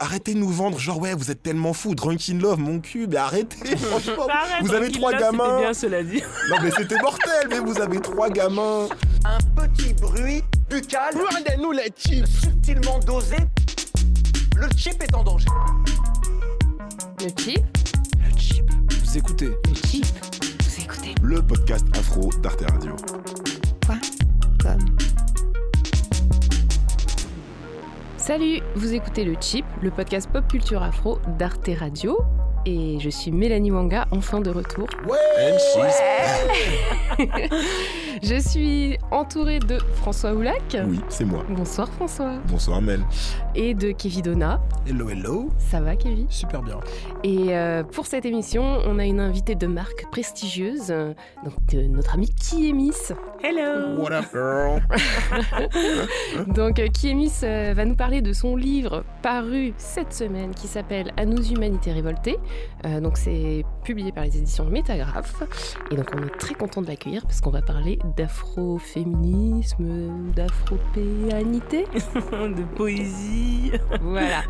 Arrêtez de nous vendre, genre ouais, vous êtes tellement fous, Drunk in Love, mon cul, mais arrêtez, franchement. Arrête, vous avez trois gamins. C'était bien, cela dit. Non mais c'était mortel, mais vous avez trois gamins. Un petit bruit buccal. Regardez-nous les chips. Subtilement dosé. Le chip est en danger. Le chip Vous écoutez Le chip Vous écoutez Le podcast afro d'Arte Radio. quoi? Comme. Salut, vous écoutez le chip, le podcast pop culture afro d'Arte Radio. Et je suis Mélanie Wanga, enfin de retour. And she's- Je suis entourée de François Oulac. Oui, c'est moi. Bonsoir François. Bonsoir Mel. Et de Kevin Donna. Hello, hello. Ça va Kevin? Super bien. Et euh, pour cette émission, on a une invitée de marque prestigieuse, euh, donc de notre amie Kiemis. Hello What up girl? Donc euh, Kiemis euh, va nous parler de son livre paru cette semaine qui s'appelle À nos humanités révoltées. Euh, donc c'est publié par les éditions Métagraphe. Et donc on est très content de l'accueillir parce qu'on va parler d'afroféminisme, d'afropéanité. De poésie. voilà,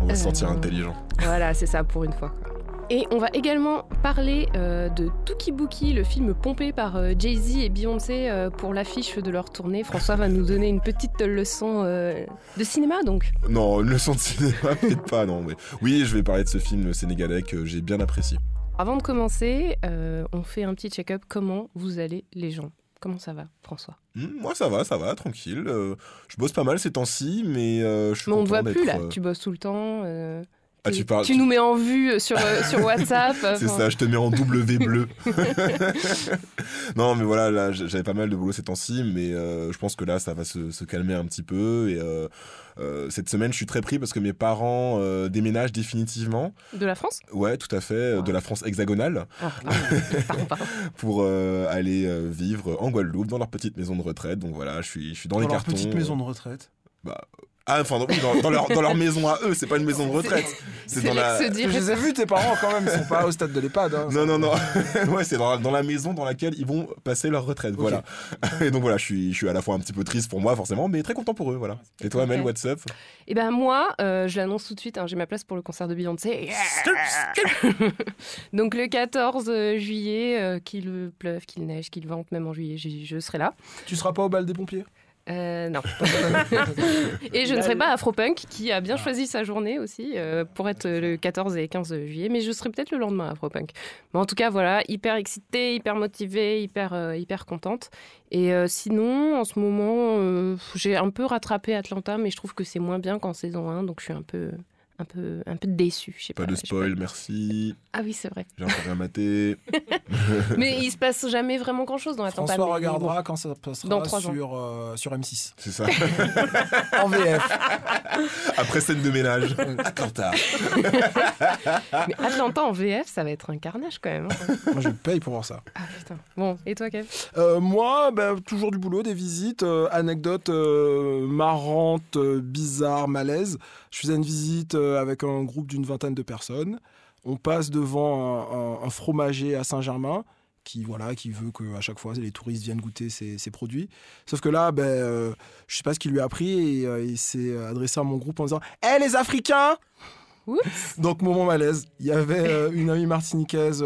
On va se Euh, sentir intelligent. voilà, c'est ça pour une fois. quoi. Et on va également parler euh, de Tuki Bookie, le film pompé par euh, Jay-Z et Beyoncé euh, pour l'affiche de leur tournée. François va nous donner une petite leçon de cinéma donc. Non, une leçon de cinéma, peut-être pas, non. Mais... Oui, je vais parler de ce film sénégalais que j'ai bien apprécié. Avant de commencer, on fait un petit check-up. Comment vous allez les gens? Comment ça va, François? Hmm, moi, ça va, ça va, tranquille. Je bosse pas mal ces temps-ci, mais je suis Mais on ne voit plus là. Tu bosses tout le temps. Euh, Ah, tu, tu parles- tu nous mets en vue sur, euh, sur WhatsApp. C'est enfin, ça, je te mets en W bleu. non, mais voilà, là, j'avais pas mal de boulot ces temps-ci, mais euh, je pense que là, ça va se, se calmer un petit peu. Et euh, euh, cette semaine, je suis très pris parce que mes parents euh, déménagent définitivement. De la France? Ouais, tout à fait, euh, de la France hexagonale, Ah, pardon, pardon, pardon. pour euh, aller euh, vivre en Guadeloupe, dans leur petite maison de retraite. Donc voilà, je suis, je suis dans, Dans les leur cartons. petite maison de retraite. Ah, enfin, oui, dans, dans leur, dans leur maison à eux, c'est pas une maison de retraite. C'est dans la. Je les ai vus, tes parents, quand même. Ils sont pas au stade de l'EHPAD. hein. Non, non, non. ouais, c'est dans, la- dans la maison dans laquelle ils vont passer leur retraite. Voilà. Et donc voilà, je suis, je suis à la fois un petit peu triste pour moi, forcément, mais très content pour eux. Voilà. Et toi, Mel, Ok. what's up? Et ben moi, euh, je l'annonce tout de suite, hein, j'ai ma place pour le concert de Beyoncé. Donc le 14 juillet, euh, qu'il pleuve, qu'il neige, qu'il vente, même en juillet, j'y- je serai là. Tu seras pas au bal des pompiers? Euh, non. et je ne serai pas Afropunk, qui a bien choisi sa journée aussi euh, pour être le 14 et 15 juillet, mais je serai peut-être le lendemain Afropunk. Mais en tout cas, voilà, hyper excitée, hyper motivée, hyper, euh, hyper contente. Et euh, sinon, en ce moment, j'ai un peu rattrapé Atlanta, mais je trouve que c'est moins bien qu'en saison 1, donc je suis un peu, un peu, un peu sais Pas pas, de spoil, merci. Ah oui, c'est vrai. J'ai encore rien maté. mais il se passe jamais vraiment grand-chose dans Atlanta. François mais regardera quand ça passera Dans sur, euh, sur M6. C'est ça. En VF. Après scène de ménage. Atlanta. Mais Atlanta en VF, ça va être un carnage quand même. hein. Moi, je paye pour voir ça. Ah putain. Bon, et toi, Kev? Euh, moi, bah, toujours du boulot, des visites, euh, anecdotes euh, marrantes, euh, bizarres, malaises. Je faisais une visite euh, avec un groupe d'une vingtaine de personnes. On passe devant un, un- un fromager à Saint-Germain qui voilà qui veut que à chaque fois les touristes viennent goûter ses, ses produits. Sauf que là, ben, euh, je sais pas ce qu'il lui a appris et euh, il s'est adressé à mon groupe en disant "Hé les Africains Oups. donc moment malaise. Il y avait euh, une amie martiniquaise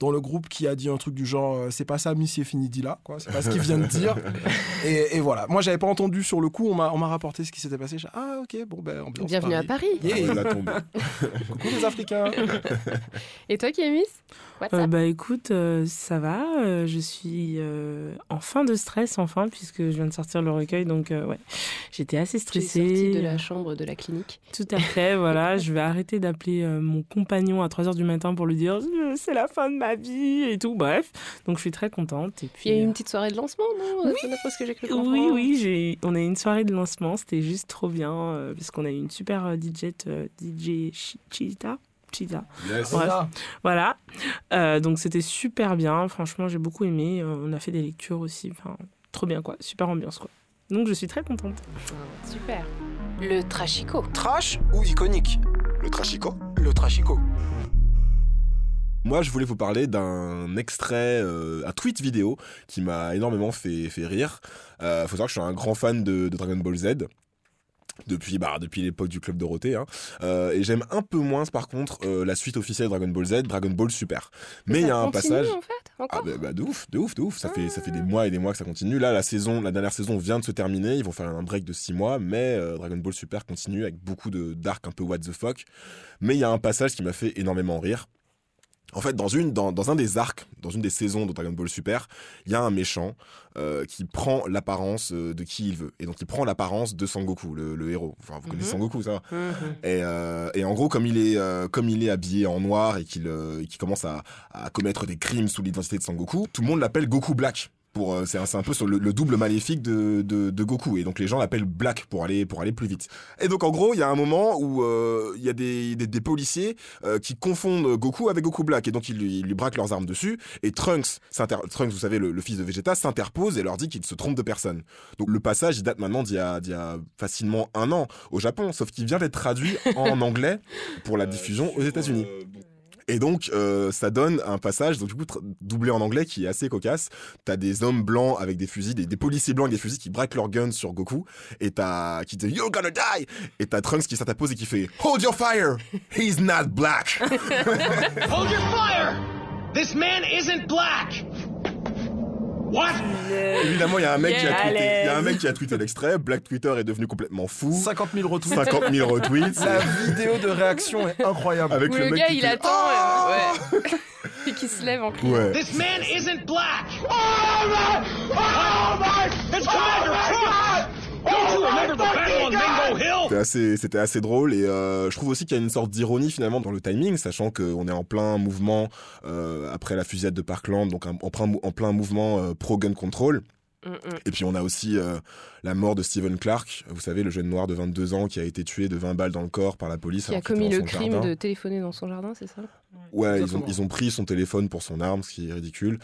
dans le groupe qui a dit un truc du genre euh, c'est pas ça Monsieur Finidi là quoi, c'est pas ce qu'il vient de dire. et, et voilà. Moi j'avais pas entendu sur le coup, on m'a on m'a rapporté ce qui s'était passé. Ah OK, bon ben ambiance Bienvenue à Paris. Yeah. Ah tombe. Coucou les Africains. Et toi, Kémis What's Euh, bah écoute, euh, ça va. euh, je suis euh, en fin de stress, enfin, puisque je viens de sortir le recueil. Donc, euh, ouais, j'étais assez stressée. sortie de la chambre de la clinique. Tout à fait, voilà. Je vais arrêter d'appeler euh, mon compagnon à 3h du matin pour lui dire c'est la fin de ma vie et tout. Bref, donc je suis très contente. Et puis, Il y a eu euh, une petite soirée de lancement, non Oui. D'après ce que j'ai cru comprendre. Oui, oui, j'ai, on a eu une soirée de lancement, c'était juste trop bien, euh, parce qu'on a eu une super euh, DJ, euh, DJ Chi- Chita. Chita. Yes. Voilà. Euh, donc c'était super bien, franchement, j'ai beaucoup aimé. Euh, on a fait des lectures aussi, enfin, trop bien quoi, super ambiance quoi. Donc je suis très contente. Super. Le Trashico. Trash ou iconique? Le trashico Le trashico. Moi, je voulais vous parler d'un extrait, euh, un tweet vidéo qui m'a énormément fait, fait rire. Euh, faut savoir que je suis un grand fan de, de Dragon Ball Z. depuis bah depuis l'époque du club Dorothée hein. Euh, et j'aime un peu moins par contre euh, la suite officielle de Dragon Ball Z Dragon Ball Super. Mais il y a un continue, passage. en fait, ah bah, bah, de ouf de ouf de ouf. Ça fait ça fait des mois et des mois que ça continue. Là la saison la dernière saison vient de se terminer. Ils vont faire un break de 6 mois mais euh, Dragon Ball Super continue avec beaucoup de d'arcs un peu what the fuck. Mais il y a un passage qui m'a fait énormément rire en fait, dans, une, dans, dans un des arcs, dans une des saisons de Dragon Ball Super, il y a un méchant euh, qui prend l'apparence euh, de qui il veut. Et donc, il prend l'apparence de Sangoku, le, le héros. Enfin, vous Mhm. connaissez Sangoku, ça va Mhm. et, euh, et en gros, comme il est, euh, comme il est habillé en noir et qu'il euh, qu'il commence à, à commettre des crimes sous l'identité de Sangoku, tout le monde l'appelle Goku Black. Pour, euh, c'est un, peu sur le, le double maléfique de, de, de Goku et donc les gens l'appellent Black pour aller pour aller plus vite. Et donc en gros il y a un moment où euh, il y a des, des, des policiers euh, qui confondent Goku avec Goku Black et donc ils lui, ils lui braquent leurs armes dessus et Trunks, Trunks vous savez le, le fils de Vegeta s'interpose et leur dit qu'il se trompe de personne. Donc le passage il date maintenant d'il y a, d'il y a facilement un an au Japon sauf qu'il vient d'être traduit en anglais pour la diffusion aux États-Unis. Et donc, euh, ça donne un passage, donc du coup, doublé en anglais, qui est assez cocasse. T'as des hommes blancs avec des fusils, des, policiers blancs avec des fusils qui braquent leurs guns sur Goku, et t'as qui dit You're gonna die, et t'as Trunks qui s'interpose et qui fait Hold your fire, he's not black. Hold your fire! This man isn't black! What? Évidemment, il y a un mec qui a Yeah, tweeté, il y a un à mec qui a tweeté l'extrait. Black Twitter est devenu complètement fou. 50 000 retweets. 50 000 retweets. La vidéo de réaction est incroyable. Avec Où le le, mec gars, qui il fait, attend. euh, ouais. Et qui se lève en criant. Ouais. This man isn't black! Oh my! Oh my! It's Commander Trunks! Don't you remember the battle on Mingo Hill? C'était assez, c'était assez drôle et euh, je trouve aussi qu'il y a une sorte d'ironie finalement dans le timing, sachant qu'on est en plein mouvement euh, après la fusillade de Parkland, donc en, plein, en plein mouvement euh, pro-gun control. Mm, mm. Et puis on a aussi euh, la mort de Stephen Clark, vous savez, le jeune noir de 22 ans qui a été tué de 20 balles dans le corps par la police. Qui a commis le crime jardin. de téléphoner dans son jardin, c'est ça? Ouais, ils ont, ils ont pris son téléphone pour son arme, ce qui est ridicule.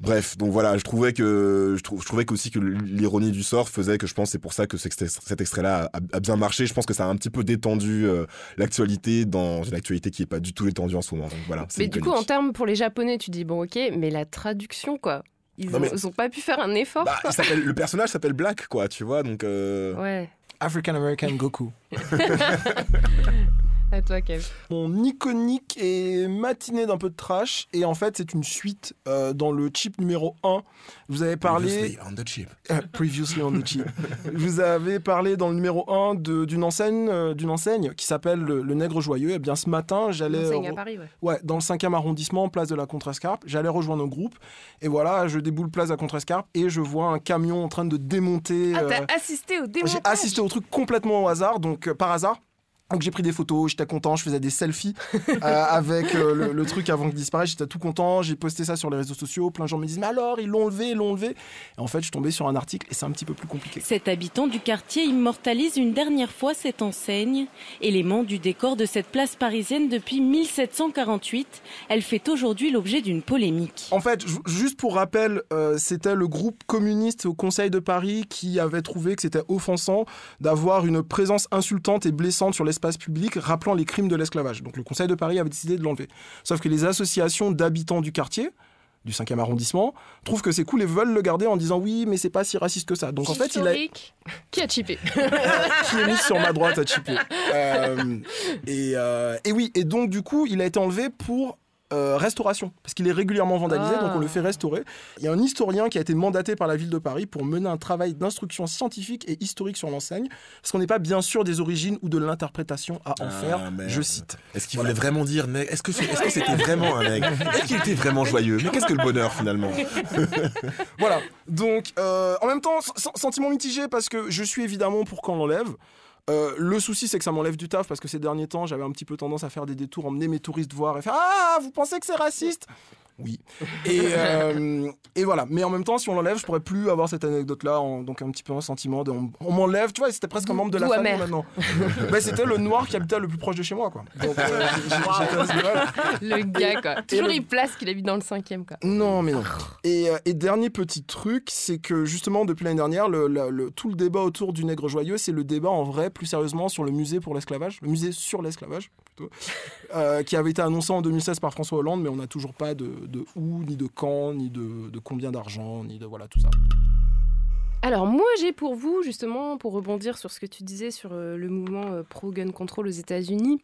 Bref, donc voilà, je trouvais que je, trou- je trouvais qu'aussi que l'ironie du sort faisait que je pense que c'est pour ça que cet extrait- cet extrait-là a, a bien marché. Je pense que ça a un petit peu détendu euh, l'actualité dans une actualité qui est pas du tout détendue en ce moment. Donc voilà. c'est Mais du coup, en termes pour les Japonais, tu dis bon, ok, mais la traduction, quoi. Ils, Non, ont, mais- ils ont pas pu faire un effort. Bah, il le personnage s'appelle Black, quoi, tu vois, donc. euh, Ouais. African American Goku. À toi, Kev. Mon iconique et matinée d'un peu de trash. Et en fait, c'est une suite euh, dans le chip numéro 1. Vous avez parlé. Previously on the chip. Euh, Previously on the chip. Vous avais parlé dans le numéro 1 de- d'une enseigne, euh, d'une enseigne qui s'appelle le, le Nègre Joyeux. Et bien ce matin, j'allais Enseigne à re- Paris, ouais. ouais, dans le 5e arrondissement, place de la Contrescarpe. J'allais rejoindre un groupe. Et voilà, je déboule place de la Contrescarpe et je vois un camion en train de démonter. Ah, euh, t'as assisté au démontage? j'ai assisté au truc complètement au hasard, donc euh, par hasard. Donc j'ai pris des photos, j'étais content, je faisais des selfies euh, avec euh, le, le truc avant qu'il disparaisse, j'étais tout content, j'ai posté ça sur les réseaux sociaux, plein de gens me disent mais alors ils l'ont enlevé, ils l'ont enlevé. Et en fait je suis tombé sur un article et c'est un petit peu plus compliqué. Cet habitant du quartier immortalise une dernière fois cette enseigne, élément du décor de cette place parisienne depuis 1748. Elle fait aujourd'hui l'objet d'une polémique. En fait, ju- juste pour rappel, euh, c'était le groupe communiste au Conseil de Paris qui avait trouvé que c'était offensant d'avoir une présence insultante et blessante sur l'espace public rappelant les crimes de l'esclavage. Donc le Conseil de Paris avait décidé de l'enlever. Sauf que les associations d'habitants du quartier du 5e arrondissement trouvent que c'est cool et veulent le garder en disant oui mais c'est pas si raciste que ça. Donc en fait il a. Qui a chippé? Qui est mis sur ma droite à chipper. Euh, et, euh, et oui, et donc du coup, il a été enlevé pour euh, restauration, parce qu'il est régulièrement vandalisé, Ah. donc on le fait restaurer. Il y a un historien qui a été mandaté par la ville de Paris pour mener un travail d'instruction scientifique et historique sur l'enseigne, parce qu'on n'est pas bien sûr des origines ou de l'interprétation à en Ah, faire. merde. Je cite. Est-ce qu'il voulait vraiment dire nègre Est-ce que c'est- est-ce que c'était vraiment un nègre Est-ce qu'il était vraiment joyeux? Mais qu'est-ce que le bonheur finalement? Voilà. Donc, euh, en même temps, sen- sentiment mitigé parce que je suis évidemment pour qu'on l'enlève. Euh, le souci, c'est que ça m'enlève du taf parce que ces derniers temps, j'avais un petit peu tendance à faire des détours, emmener mes touristes voir et faire Ah, vous pensez que c'est raciste? Oui. Et, euh, et voilà. Mais en même temps, si on l'enlève, je pourrais plus avoir cette anecdote-là. Donc, un petit peu un sentiment de. On, on m'enlève, tu vois, c'était presque un membre de la famille maintenant. bah, c'était le noir qui habitait le plus proche de chez moi, quoi. Donc, euh, niveau-là. Le gars, quoi. Toujours il place qu'il habite dans le cinquième, quoi. Non, mais non. Et, euh, et dernier petit truc, c'est que justement, depuis l'année dernière, le, le- le- tout le débat autour du nègre joyeux, c'est le débat en vrai, plus sérieusement, sur le musée pour l'esclavage, le musée sur l'esclavage, plutôt, euh, qui avait été annoncé en 2016 par François Hollande, mais on n'a toujours pas de, de où, ni de quand, ni de, de combien d'argent, ni de voilà tout ça. Alors moi j'ai pour vous justement pour rebondir sur ce que tu disais sur euh, le mouvement euh, pro-gun control aux États-Unis.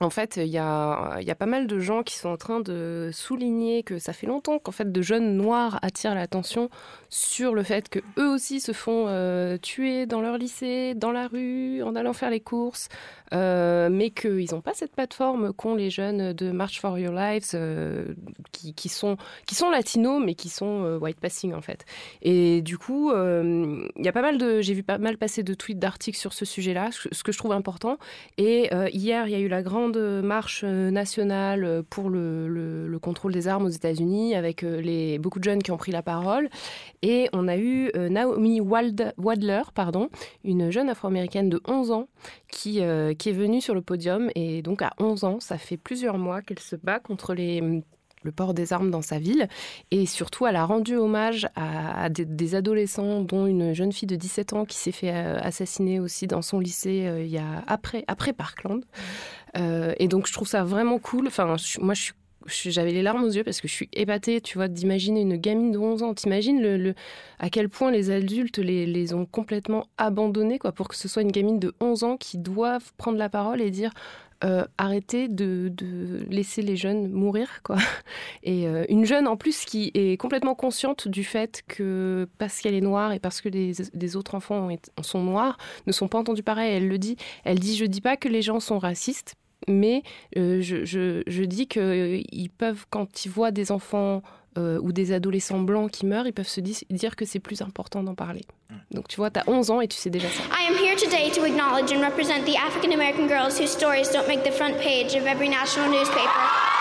En fait, il y a, pas mal de gens qui sont en train de souligner que ça fait longtemps qu'en fait de jeunes noirs attirent l'attention sur le fait que eux aussi se font euh, tuer dans leur lycée, dans la rue, en allant faire les courses, euh, mais qu'ils n'ont pas cette plateforme qu'ont les jeunes de March for Your Lives, euh, qui, qui sont qui sont latinos mais qui sont white passing en fait. Et du coup, il y a pas mal de, j'ai vu pas mal passer de tweets, d'articles sur ce sujet-là, ce que je trouve important. Et hier, il y a eu la grande marche euh, nationale pour le, le- le contrôle des armes aux États-Unis, avec euh, beaucoup de jeunes qui ont pris la parole. Et on a eu euh, Naomi Wadler, pardon, une jeune afro-américaine de 11 ans, qui, euh, est venue sur le podium. Et donc, à 11 ans, ça fait plusieurs mois qu'elle se bat contre le port des armes dans sa ville. Et surtout, elle a rendu hommage à, des, adolescents, dont une jeune fille de 17 ans qui s'est fait euh, assassiner aussi dans son lycée euh, il y a, après Parkland. Euh, et donc, je trouve ça vraiment cool. Enfin, moi, j'avais les larmes aux yeux parce que je suis épatée, tu vois, d'imaginer une gamine de 11 ans. T'imagines le, le- à quel point les adultes les, les ont complètement abandonnés, quoi, pour que ce soit une gamine de 11 ans qui doive prendre la parole et dire euh, arrêtez de, laisser les jeunes mourir, quoi. Et euh, une jeune en plus qui est complètement consciente du fait que parce qu'elle est noire et parce que les, autres enfants sont noirs, ne sont pas entendus pareil. Elle le dit. Elle dit je dis pas que les gens sont racistes, mais euh, je, je, je dis qu'ils peuvent, quand ils voient des enfants euh, ou des adolescents blancs qui meurent, ils peuvent se dis- dire que c'est plus important d'en parler. Donc tu vois, tu as 11 ans et tu sais déjà ça. I am here today to acknowledge and represent the African American girls whose stories don't make the front page of every national newspaper.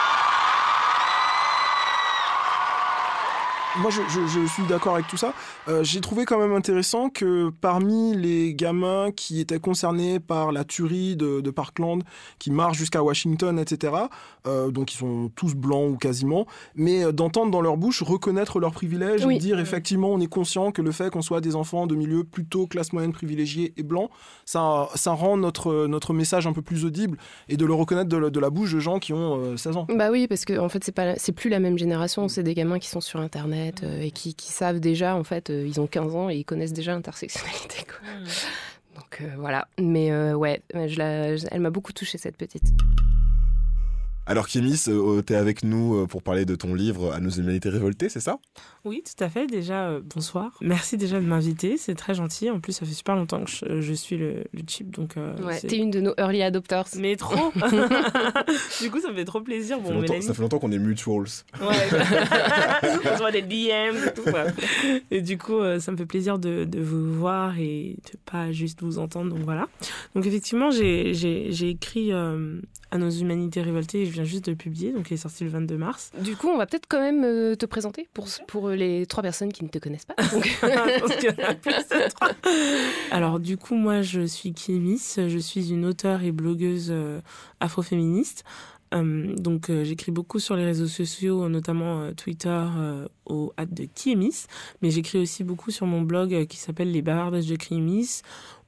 Moi, je, je- je suis d'accord avec tout ça. Euh, J'ai trouvé quand même intéressant que parmi les gamins qui étaient concernés par la tuerie de, de Parkland, qui marchent jusqu'à Washington, etc., euh, donc ils sont tous blancs ou quasiment, mais euh, d'entendre dans leur bouche reconnaître leurs privilèges Oui. et dire effectivement on est conscient que le fait qu'on soit des enfants de milieux plutôt classe moyenne privilégiée et blanc, ça, ça rend notre, notre message un peu plus audible et de le reconnaître de, la- de la bouche de gens qui ont euh, 16 ans. Bah oui, parce que en fait, c'est plus la même génération. C'est des gamins qui sont sur Internet euh, et qui, qui savent déjà, en fait, euh, ils ont 15 ans et ils connaissent déjà l'intersectionnalité. quoi. Donc euh, voilà. Mais ouais, je la- je- elle m'a beaucoup touchée cette petite. Alors Kémis, euh, t'es avec nous euh, pour parler de ton livre À nos humanités révoltées, c'est ça? Oui, tout à fait. Déjà, euh, bonsoir. Merci déjà de m'inviter. C'est très gentil. En plus, ça fait super longtemps que je, je suis le, le chip. Donc, euh, Ouais, t'es une de nos early adopters. Mais trop Du coup, ça me fait trop plaisir. ça, Bon, fait longtemps, Mélanie. ça fait longtemps qu'on est mutuals. Ouais. On se voit des DM et tout. Et du coup, euh, ça me fait plaisir de, de vous voir et de pas juste vous entendre. Donc voilà. Donc effectivement, j'ai écrit euh, à nos humanités révoltées. Je viens juste de le publier. Donc il est sorti le 22 mars. Du coup, on va peut-être quand même euh, te présenter pour, pour les trois personnes qui ne te connaissent pas. Donc. Alors du coup, moi, je suis Kémis. Je suis une auteure et blogueuse euh, afroféministe. Euh, donc euh, j'écris beaucoup sur les réseaux sociaux, notamment euh, Twitter euh, au hâte de Kiemis, mais j'écris aussi beaucoup sur mon blog euh, qui s'appelle Les bavardages de Kiemis,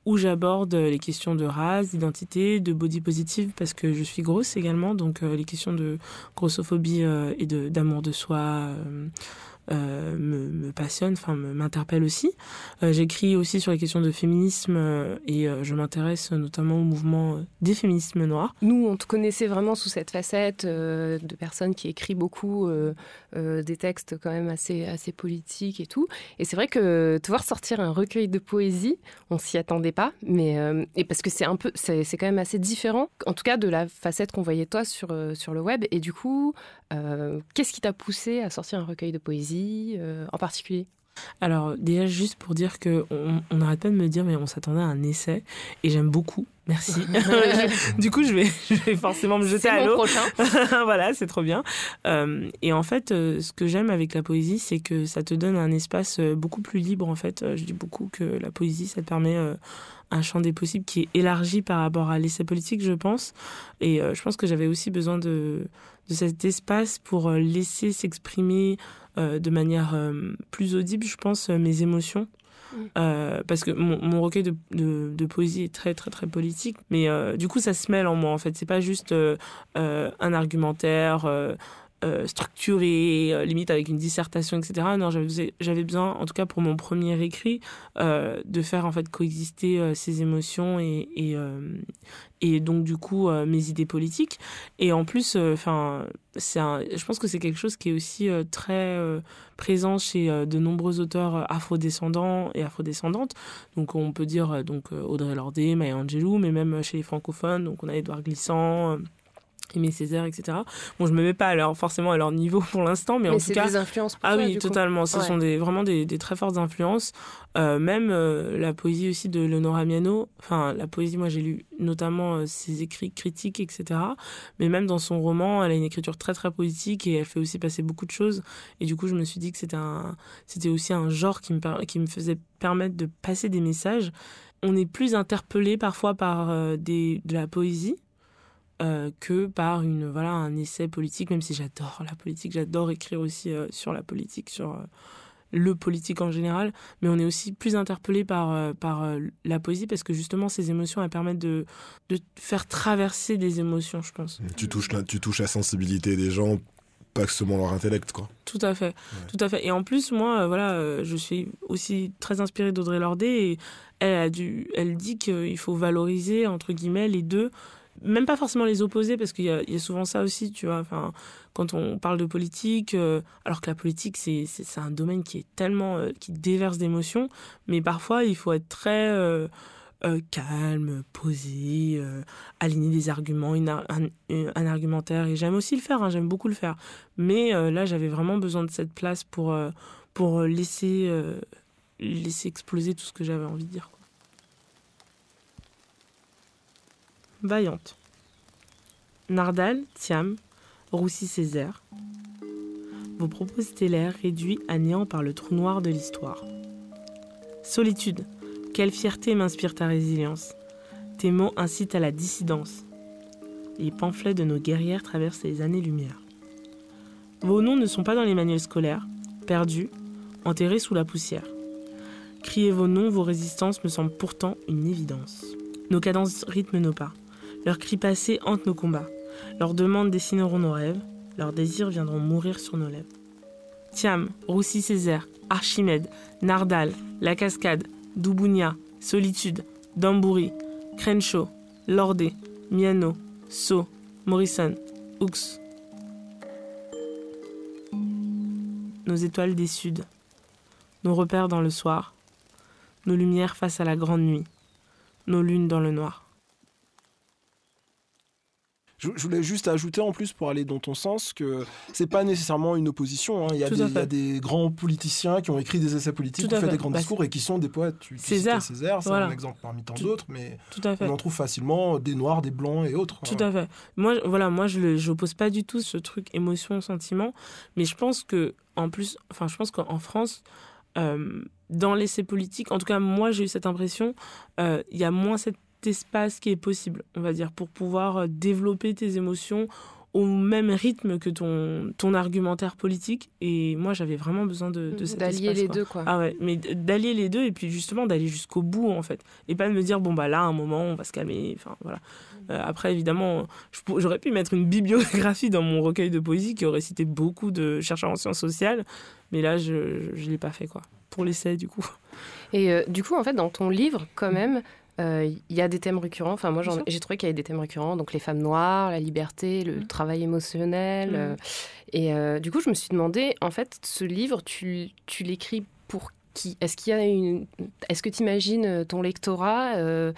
où j'aborde euh, les questions de race, d'identité, de body positive, parce que je suis grosse également, donc euh, les questions de grossophobie euh, et de d'amour de soi euh, euh, me, me passionnent, enfin m'interpellent aussi. Euh, J'écris aussi sur les questions de féminisme euh, et euh, je m'intéresse notamment au mouvement euh, des féminismes noirs. Nous, on te connaissait vraiment sous cette facette euh, de personne qui écrit beaucoup euh, euh, des textes quand même assez, assez politiques et tout. Et c'est vrai que te voir sortir un recueil de poésie, on s'y attendait pas, mais euh, et parce que c'est un peu, c'est quand même assez différent, en tout cas de la facette qu'on voyait toi sur euh, sur le web. Et du coup, euh, qu'est-ce qui t'a poussé à sortir un recueil de poésie? Euh, en particulier? Alors déjà juste pour dire que on n'arrête pas de me dire mais on s'attendait à un essai et j'aime beaucoup. Merci. du coup je vais je vais forcément me jeter à l'eau. prochain. voilà, c'est trop bien. Euh, et en fait, euh, ce que j'aime avec la poésie, c'est que ça te donne un espace beaucoup plus libre. En fait, je dis beaucoup que la poésie, ça te permet un champ des possibles qui est élargi par rapport à l'essai politique, je pense. Et je pense que j'avais aussi besoin de, de cet espace pour euh, laisser s'exprimer euh, de manière euh, plus audible, je pense, mes émotions. Euh, parce que mon, mon recueil de, de, de poésie est très très très politique, mais euh, du coup ça se mêle en moi en fait. C'est pas juste euh, un argumentaire, euh, structuré, euh, limite avec une dissertation, etc. Non, j'avais besoin, en tout cas pour mon premier écrit, euh, de faire en fait coexister euh, ces émotions et et, donc du coup mes idées politiques. Et en plus, enfin, c'est je pense que c'est quelque chose qui est aussi très présent chez de nombreux auteurs afrodescendants et afrodescendantes. Donc on peut dire donc Audrey Lorde, Maya Angelou, mais même chez les francophones, donc on a Édouard Glissant. Aimé Césaire, etc. Bon, je me mets pas à leur, forcément à leur niveau pour l'instant, mais, Mais en tout c'est cas, des influences pour ah toi, oui, totalement. Ce Ouais. sont des, vraiment des, des très fortes influences. Euh, même euh, la poésie aussi de Leonora Miano. Enfin, la poésie, moi, j'ai lu notamment euh, ses écrits critiques, etc. Mais même dans son roman, elle a une écriture très, très poétique et elle fait aussi passer beaucoup de choses. Et du coup, je me suis dit que c'était un, c'était aussi un genre qui me, qui me faisait permettre de passer des messages. On est plus interpellé parfois par des, de la poésie euh, que par une voilà un essai politique même si j'adore la politique j'adore écrire aussi euh, sur la politique sur euh, le politique en général mais on est aussi plus interpellé par par la poésie parce que justement ces émotions elles permettent de de faire traverser des émotions je pense Tu touches la, tu touches la sensibilité des gens, pas que seulement leur intellect, quoi. Tout à fait, tout à fait. Et en plus, moi, voilà, je suis aussi très inspirée d'Audrey Lorde et elle a dû, elle dit qu'il faut valoriser entre guillemets les deux, même pas forcément les opposer parce qu'il y a, souvent ça aussi, tu vois. Enfin, quand on parle de politique, euh, alors que la politique c'est un domaine qui est tellement euh, qui déverse d'émotions, mais parfois il faut être très euh, calme, posé, aligner des arguments, un, argumentaire. Et j'aime aussi le faire, hein, j'aime beaucoup le faire. Mais là, j'avais vraiment besoin de cette place pour, pour laisser, laisser exploser tout ce que j'avais envie de dire. Vaillante. Nardal, Thiam, Roussy Césaire. Vos propos stellaires réduits à néant par le trou noir de l'histoire. Solitude. Quelle fierté m'inspire ta résilience. Tes mots incitent à la dissidence. Les pamphlets de nos guerrières traversent les années-lumière. Vos noms ne sont pas dans les manuels scolaires, perdus, enterrés sous la poussière. Crier vos noms, vos résistances me semble pourtant une évidence. Nos cadences rythment nos pas. Leurs cris passés hantent nos combats. Leurs demandes dessineront nos rêves. Leurs désirs viendront mourir sur nos lèvres. Thiam, Roussy Césaire, Archimède, Nardal, La Cascade, Doubounia, Solitude, Dambouri, Crenshaw, Lordé, Miano, So, Morrison, Hooks. Nos étoiles des suds, nos repères dans le soir, nos lumières face à la grande nuit, nos lunes dans le noir. Je, je voulais juste ajouter en plus pour aller dans ton sens que c'est pas nécessairement une opposition. hein. Il, y a des, à il y a fait. des grands politiciens qui ont écrit des essais politiques, qui ont fait fait. des grands Bah, discours et qui sont des poètes. Tu, tu Césaire, c'est voilà. un exemple parmi tant d'autres, mais Tout à fait. on en trouve facilement des noirs, des blancs et autres. Tout à fait. Moi, je- voilà, moi, je n'oppose pas du tout ce truc émotion, sentiment, mais je pense que, en plus, enfin, je pense qu'en France, euh, dans l'essai politique, en tout cas, moi, j'ai eu cette impression, euh, il y a moins cet espace qui est possible, on va dire, pour pouvoir euh, développer tes émotions au même rythme que ton, ton argumentaire politique. Et moi, j'avais vraiment besoin de, de cet D'allier les quoi. deux, quoi. Ah ouais, mais d'allier les deux et puis justement d'aller jusqu'au bout en fait. Et pas de me dire, bon bah là, à un moment, on va se calmer. Enfin voilà. Euh, après, évidemment, j'aurais pu mettre une bibliographie dans mon recueil de poésie qui aurait cité beaucoup de chercheurs en sciences sociales. Mais là, je ne l'ai pas fait quoi. Pour l'essai du coup. Et euh, du coup, en fait, dans ton livre, quand même, euh, il y a des thèmes récurrents. Enfin, moi, j'ai trouvé qu'il y avait des thèmes récurrents. Donc, les femmes noires, la liberté, le Mhm. travail émotionnel. Mhm. euh, et euh, du coup, je me suis demandé, en fait, ce livre, tu, tu l'écris pour qui? Est-ce qu'il y a une... Est-ce que tu imagines ton lectorat? Euh,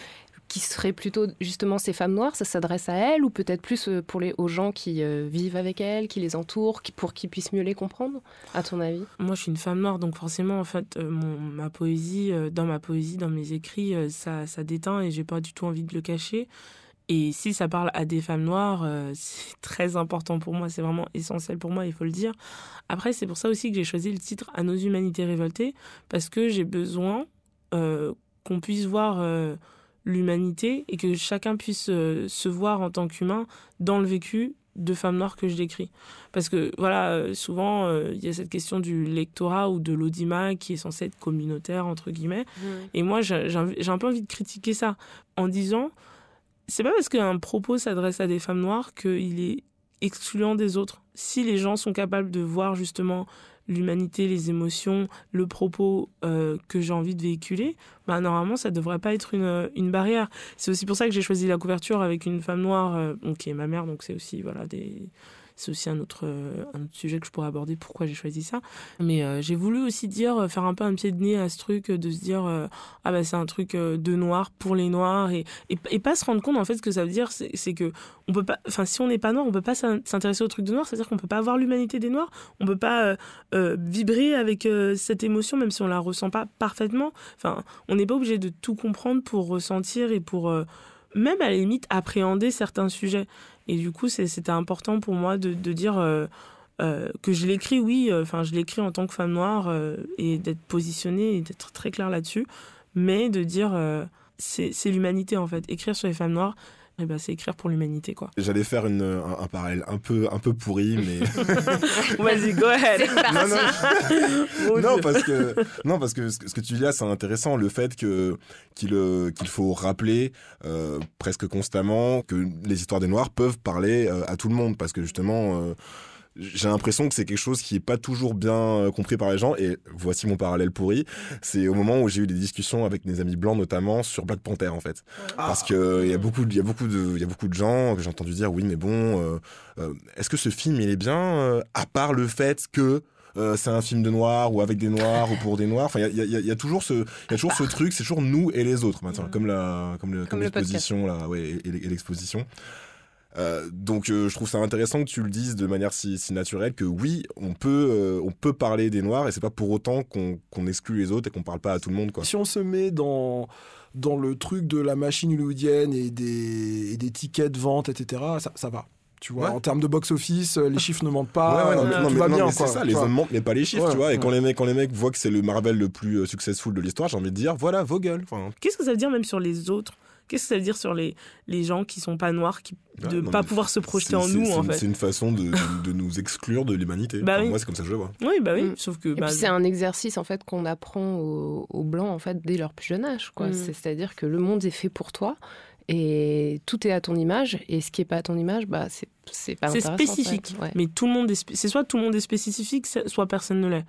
qui serait plutôt justement ces femmes noires, ça s'adresse à elles ou peut-être plus euh, pour les, aux gens qui euh, vivent avec elles, qui les entourent, qui, pour qu'ils puissent mieux les comprendre, à ton avis? Moi, je suis une femme noire, donc forcément, en fait, euh, mon, ma poésie, dans ma poésie, dans mes écrits, ça, ça déteint et j'ai pas du tout envie de le cacher. Et si ça parle à des femmes noires, c'est très important pour moi, c'est vraiment essentiel pour moi, il faut le dire. Après, c'est pour ça aussi que j'ai choisi le titre À nos humanités révoltées, parce que j'ai besoin qu'on puisse voir l'humanité et que chacun puisse euh, se voir en tant qu'humain dans le vécu de femmes noires que je décris. Parce que voilà, euh, souvent, euh, il y a cette question du lectorat ou de l'audimat qui est censé être communautaire, entre guillemets. Et moi, j'ai un peu envie de critiquer ça en disant, c'est pas parce qu'un propos s'adresse à des femmes noires qu'il est excluant des autres. Si les gens sont capables de voir justement l'humanité, les émotions, le propos euh, que j'ai envie de véhiculer, bah, normalement, ça devrait pas être une, une barrière. C'est aussi pour ça que j'ai choisi la couverture avec une femme noire, euh, qui est ma mère, donc c'est aussi voilà, des, c'est aussi un autre, euh, un autre sujet que je pourrais aborder, pourquoi j'ai choisi ça. Mais euh, j'ai voulu aussi dire, euh, faire un peu un pied de nez à ce truc, de se dire, ah bah c'est un truc de noir pour les noirs, et, et, pas se rendre compte en fait ce que ça veut dire, c'est que on peut pas, enfin si on n'est pas noir, on peut pas s'intéresser au truc de noir, c'est-à-dire qu'on peut pas avoir l'humanité des noirs, on peut pas vibrer avec cette émotion même si on la ressent pas parfaitement. Enfin, on n'est pas obligé de tout comprendre pour ressentir et pour même à la limite appréhender certains sujets. Et du coup, c'était important pour moi de, dire euh, euh, que je l'écris, oui, euh, enfin, je l'écris en tant que femme noire et d'être positionnée et d'être très clair là-dessus, mais de dire c'est l'humanité en fait. Écrire sur les femmes noires, eh ben, c'est écrire pour l'humanité quoi. J'allais faire une, un, un, parallèle un peu un peu pourri mais vas-y go ahead. non, non. non parce que non parce que ce que tu dis là c'est intéressant le fait que qu'il euh, qu'il faut rappeler euh, presque constamment que les histoires des noirs peuvent parler euh, à tout le monde parce que justement euh, j'ai l'impression que c'est quelque chose qui est pas toujours bien euh, compris par les gens et voici mon parallèle pourri c'est au moment où j'ai eu des discussions avec mes amis blancs notamment sur Black Panther en fait ah. parce que il y a beaucoup il y a beaucoup de il y a beaucoup de gens que j'ai entendu dire oui mais bon euh, euh, est-ce que ce film il est bien euh, à part le fait que euh, c'est un film de noirs ou avec des noirs ou pour des noirs? Enfin, il y a, y, a, y a, toujours ce, y a toujours ce truc, c'est toujours nous et les autres maintenant, mmh. comme la, comme le, comme l'exposition là, ouais, et, et l'exposition. Euh, donc euh, je trouve ça intéressant que tu le dises de manière si, si naturelle que oui on peut euh, on peut parler des noirs et c'est pas pour autant qu'on qu exclut les autres et qu'on parle pas à tout le monde quoi. Si on se met dans dans le truc de la machine hollywoodienne et des, et des tickets de vente etc ça, ça va tu vois, ouais. en termes de box-office, les chiffres ne mentent pas. Ouais, ouais, non, mais, non, mais, c'est ça, les hommes mentent, mais pas les chiffres, tu vois. Et quand les mecs, quand les mecs voient que c'est le Marvel le plus successful de l'histoire, j'ai envie de dire, voilà, vos gueules. Enfin... Qu'est-ce que ça veut dire même sur les autres Qu'est-ce que ça veut dire sur les, les gens qui sont pas noirs, qui, de ne ah, pas pouvoir se projeter en nous, en fait? C'est une façon de, de, nous exclure de l'humanité. Bah enfin, oui. Moi, c'est comme ça que je le vois. Oui, bah oui, mmh. sauf que... Bah, puis c'est un exercice, en fait, qu'on apprend aux, aux, Blancs, en fait, dès leur plus jeune âge, quoi. Mmh. C'est-à-dire que le monde est fait pour toi, et tout est à ton image, et ce qui est pas à ton image, bah, c'est pas C'est spécifique, en fait. ouais. mais tout le monde est... C'est soit tout le monde est spécifique, soit personne ne l'est.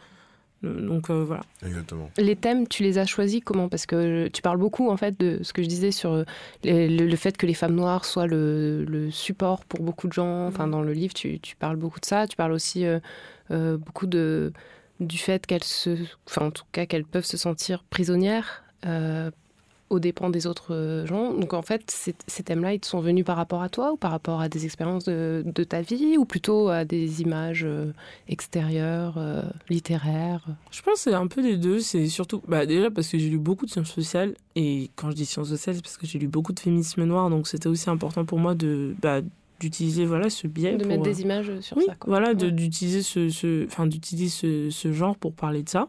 Donc euh, voilà. Exactement. Les thèmes, tu les as choisis comment? Parce que tu parles beaucoup en fait de ce que je disais sur euh, le, le, le fait que les femmes noires soient le, le, support pour beaucoup de gens. Enfin, dans le livre, tu, tu parles beaucoup de ça. Tu parles aussi euh, euh, beaucoup de du fait qu'elles se, enfin en tout cas qu'elles peuvent se sentir prisonnières euh, aux dépens des autres gens. Donc en fait, ces, ces thèmes-là, ils te sont venus par rapport à toi ou par rapport à des expériences de, de ta vie ou plutôt à des images euh, extérieures, euh, littéraires? Je pense que c'est un peu des deux. C'est surtout, bah, déjà parce que j'ai lu beaucoup de sciences sociales et quand je dis sciences sociales, c'est parce que j'ai lu beaucoup de féminisme noir, donc c'était aussi important pour moi de bah, d'utiliser voilà ce biais de pour, mettre des images sur oui, ça quoi. voilà ouais. d'utiliser ce, ce enfin d'utiliser ce, ce genre pour parler de ça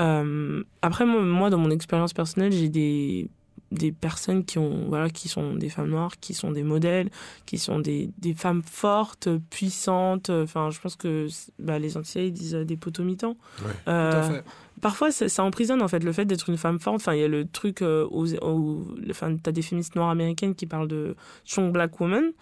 euh, après, moi, moi, dans mon expérience personnelle, j'ai des, des personnes qui, ont, voilà, qui sont des femmes noires, qui sont des modèles, qui sont des, des femmes fortes, puissantes. Enfin, je pense que bah, les Antillais ils disent des potomitans. Ouais, euh, parfois, ça, ça, emprisonne en fait le fait d'être une femme forte. Enfin, il y a le truc euh, où, où enfin, t'as des féministes noires américaines qui parlent de strong black woman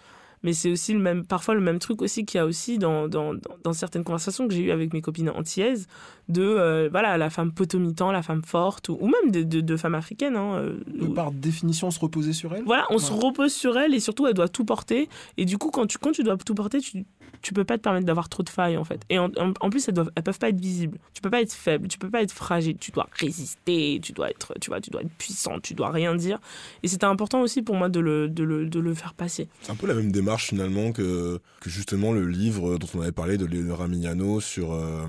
mais c'est aussi le même, parfois le même truc aussi qu'il y a aussi dans, dans, dans certaines conversations que j'ai eues avec mes copines antillaises, de euh, voilà, la femme potomitan, la femme forte, ou, ou même de, de, de, femmes africaines. Hein, euh, par définition, se reposer sur elle Voilà, on ouais. se repose sur elle et surtout, elle doit tout porter. Et du coup, quand tu, quand tu dois tout porter, tu, tu peux pas te permettre d'avoir trop de failles en fait. Et en, plus, elles, doivent, elles peuvent pas être visibles. Tu peux pas être faible, tu peux pas être fragile. Tu dois résister, tu dois être, tu vois, tu dois être puissant, tu dois rien dire. Et c'était important aussi pour moi de le, de le, de le faire passer. C'est un peu la même démarche finalement que, que justement le livre dont on avait parlé de Léonora Mignano sur euh,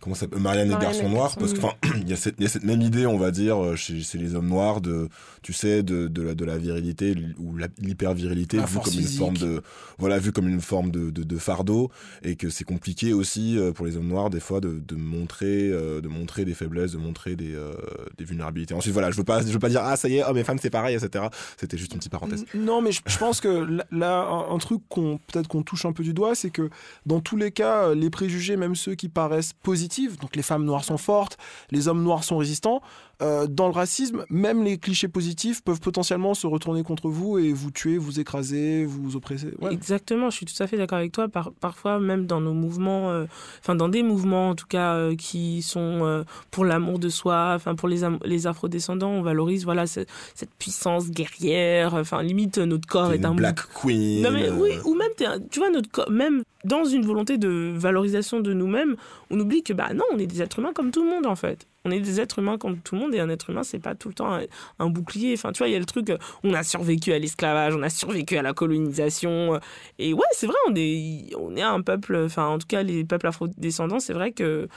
comment ça Marianne et les garçons noirs parce que enfin il y a cette il y a cette même idée on va dire chez, chez les hommes noirs de tu sais de de la de la virilité ou l'hyper virilité vue comme physique. une forme de voilà vu comme une forme de de, de fardeau et que c'est compliqué aussi euh, pour les hommes noirs des fois de de montrer euh, de montrer des faiblesses de montrer des euh, des vulnérabilités. Ensuite voilà je veux pas je veux pas dire ah ça y est hommes et femmes c'est pareil etc c'était juste une petite parenthèse. Non mais je, je pense que là un, un truc qu'on peut-être qu'on touche un peu du doigt c'est que dans tous les cas les préjugés même ceux qui paraissent positifs donc les femmes noires sont fortes, les hommes noirs sont résistants. Euh, dans le racisme, même les clichés positifs peuvent potentiellement se retourner contre vous et vous tuer, vous écraser, vous oppresser. Ouais. Exactement, je suis tout à fait d'accord avec toi. Par- parfois, même dans nos mouvements, euh, enfin dans des mouvements en tout cas euh, qui sont euh, pour l'amour de soi, enfin pour les, les afrodescendants, on valorise voilà ce- cette puissance guerrière. Enfin limite notre corps est une un Black Queen. Non mais oui, ou même un- tu vois notre corps, même dans une volonté de valorisation de nous-mêmes, on oublie que bah non, on est des êtres humains comme tout le monde en fait. On est des êtres humains comme tout le monde et un être humain c'est pas tout le temps un, un bouclier. Enfin tu vois il y a le truc, euh, on a survécu à l'esclavage, on a survécu à la colonisation euh, et ouais c'est vrai on est on est un peuple, enfin en tout cas les peuples afro-descendants c'est vrai que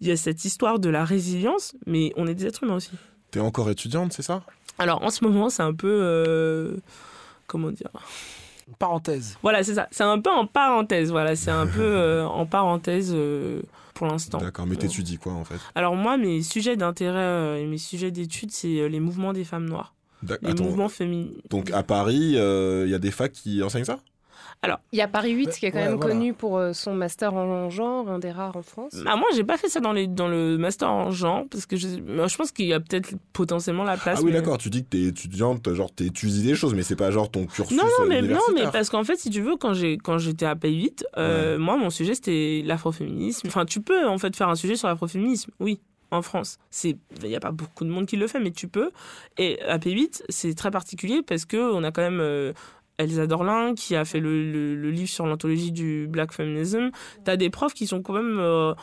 il y a cette histoire de la résilience, mais on est des êtres humains aussi. T'es encore étudiante, c'est ça? Alors en ce moment c'est un peu euh, comment dire? Parenthèse. Voilà, c'est ça. C'est un peu en parenthèse. Voilà, c'est un peu euh, en parenthèse euh, pour l'instant. D'accord, mais t'étudies quoi en fait? Alors moi, mes sujets d'intérêt euh, et mes sujets d'études, c'est euh, les mouvements des femmes noires, les Attends, mouvements féminins. donc à Paris, il y a des facs qui enseignent ça? Il y a Paris 8 qui est quand Ouais, même voilà. connu pour euh, son master en genre, un des rares en France. Ah, moi, j'ai pas fait ça dans, les, dans le master en genre parce que je, moi, je pense qu'il y a peut-être potentiellement la place. Ah oui, mais- d'accord, tu dis que t'es étudiante, genre t'étudies des choses, mais c'est pas genre ton cursus Non, non, euh, mais, non, mais parce qu'en fait, si tu veux, quand j'ai quand j'étais à Pays 8, euh, moi, mon sujet, c'était l'afroféminisme. Enfin, tu peux, en fait, faire un sujet sur l'afroféminisme, oui, en France. C'est Il n'y a pas beaucoup de monde qui le fait, mais tu peux. Et à Pays 8, c'est très particulier parce que on a quand même... euh, Elsa Dorlin qui a fait le, livre sur l'anthologie du black feminism. T'as des profs qui sont quand même euh,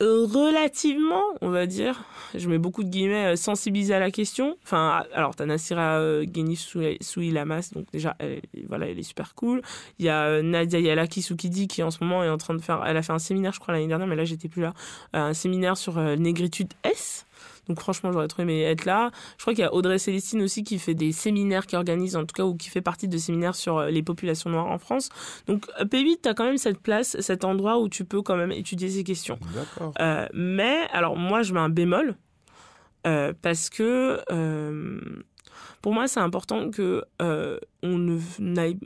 relativement, on va dire, je mets beaucoup de guillemets, euh, sensibilisés à la question. Enfin, alors t'as Nassira euh, Ghenif Soui Lamas, donc déjà, elle, voilà, elle est super cool. Il y a euh, Nadia Yalaki Soukidi qui en ce moment est en train de faire, elle a fait un séminaire, je crois l'année dernière, mais là j'étais plus là, un séminaire sur négritude S. Donc franchement, j'aurais trop aimé être là. Je crois qu'il y a Audrey Célestine aussi qui fait des séminaires, qui organise en tout cas, ou qui fait partie de séminaires sur euh, les populations noires en France. Donc euh, P8, tu as quand même cette place, cet endroit où tu peux quand même étudier ces questions. D'accord. Euh, mais, alors moi, je mets un bémol, euh, parce que euh, pour moi, c'est important que on ne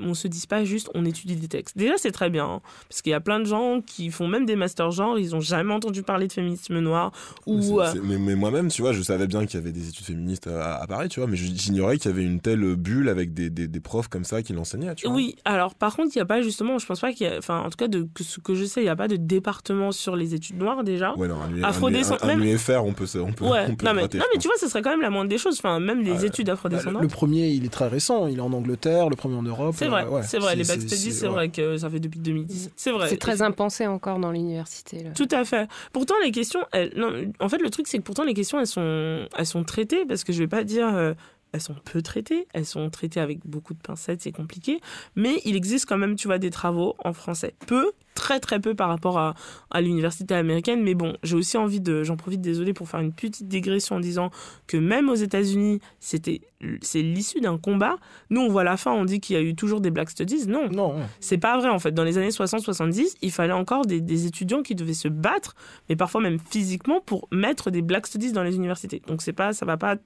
on se dise pas juste on étudie des textes. Déjà, c'est très bien, hein, parce qu'il y a plein de gens qui font même des masters genre, ils ont jamais entendu parler de féminisme noir Mais ou euh, mais, mais moi-même, tu vois, je savais bien qu'il y avait des études féministes à, à Paris, tu vois, mais je- j'ignorais qu'il y avait une telle bulle avec des, des, des profs comme ça qui l'enseignaient, tu vois. Oui, alors par contre, il n'y a pas justement, je pense pas qu'il y a, enfin en tout cas de que ce que je sais, il n'y a pas de département sur les études noires déjà. Ouais, non, un, U- Afrodescend- un, un, même- UFR, on peut, se- on peut, Ouais, on peut non mais, non mais tu vois, ce serait quand même la moindre des choses. Enfin, même les Ouais. études Bah, le, afrodescendantes. le premier, il est très récent. Il est en Angleterre, le premier en Europe. C'est euh, vrai, ouais. c'est vrai. Les backstudies, c'est ouais. vrai que ça fait depuis 2010. C'est vrai. C'est très impensé encore dans l'université. Tout à fait. Pourtant, les questions, elles- non, en fait, le truc, c'est que pourtant, les questions, elles sont, elles sont traitées, parce que je vais pas dire, euh, elles sont peu traitées, elles sont traitées avec beaucoup de pincettes, c'est compliqué, mais il existe quand même, tu vois, des travaux en français. Peu, très très peu par rapport à, à l'université américaine, mais bon, j'ai aussi envie de, j'en profite, désolé, pour faire une petite digression en disant que même aux États-Unis, c'était, c'est l'issue d'un combat. Nous, on voit la fin, on dit qu'il y a eu toujours des Black Studies. Non, Non, c'est pas vrai en fait. Dans les années 60-70, il fallait encore des, des étudiants qui devaient se battre, mais parfois même physiquement, pour mettre des Black Studies dans les universités. Donc c'est pas, ça va pas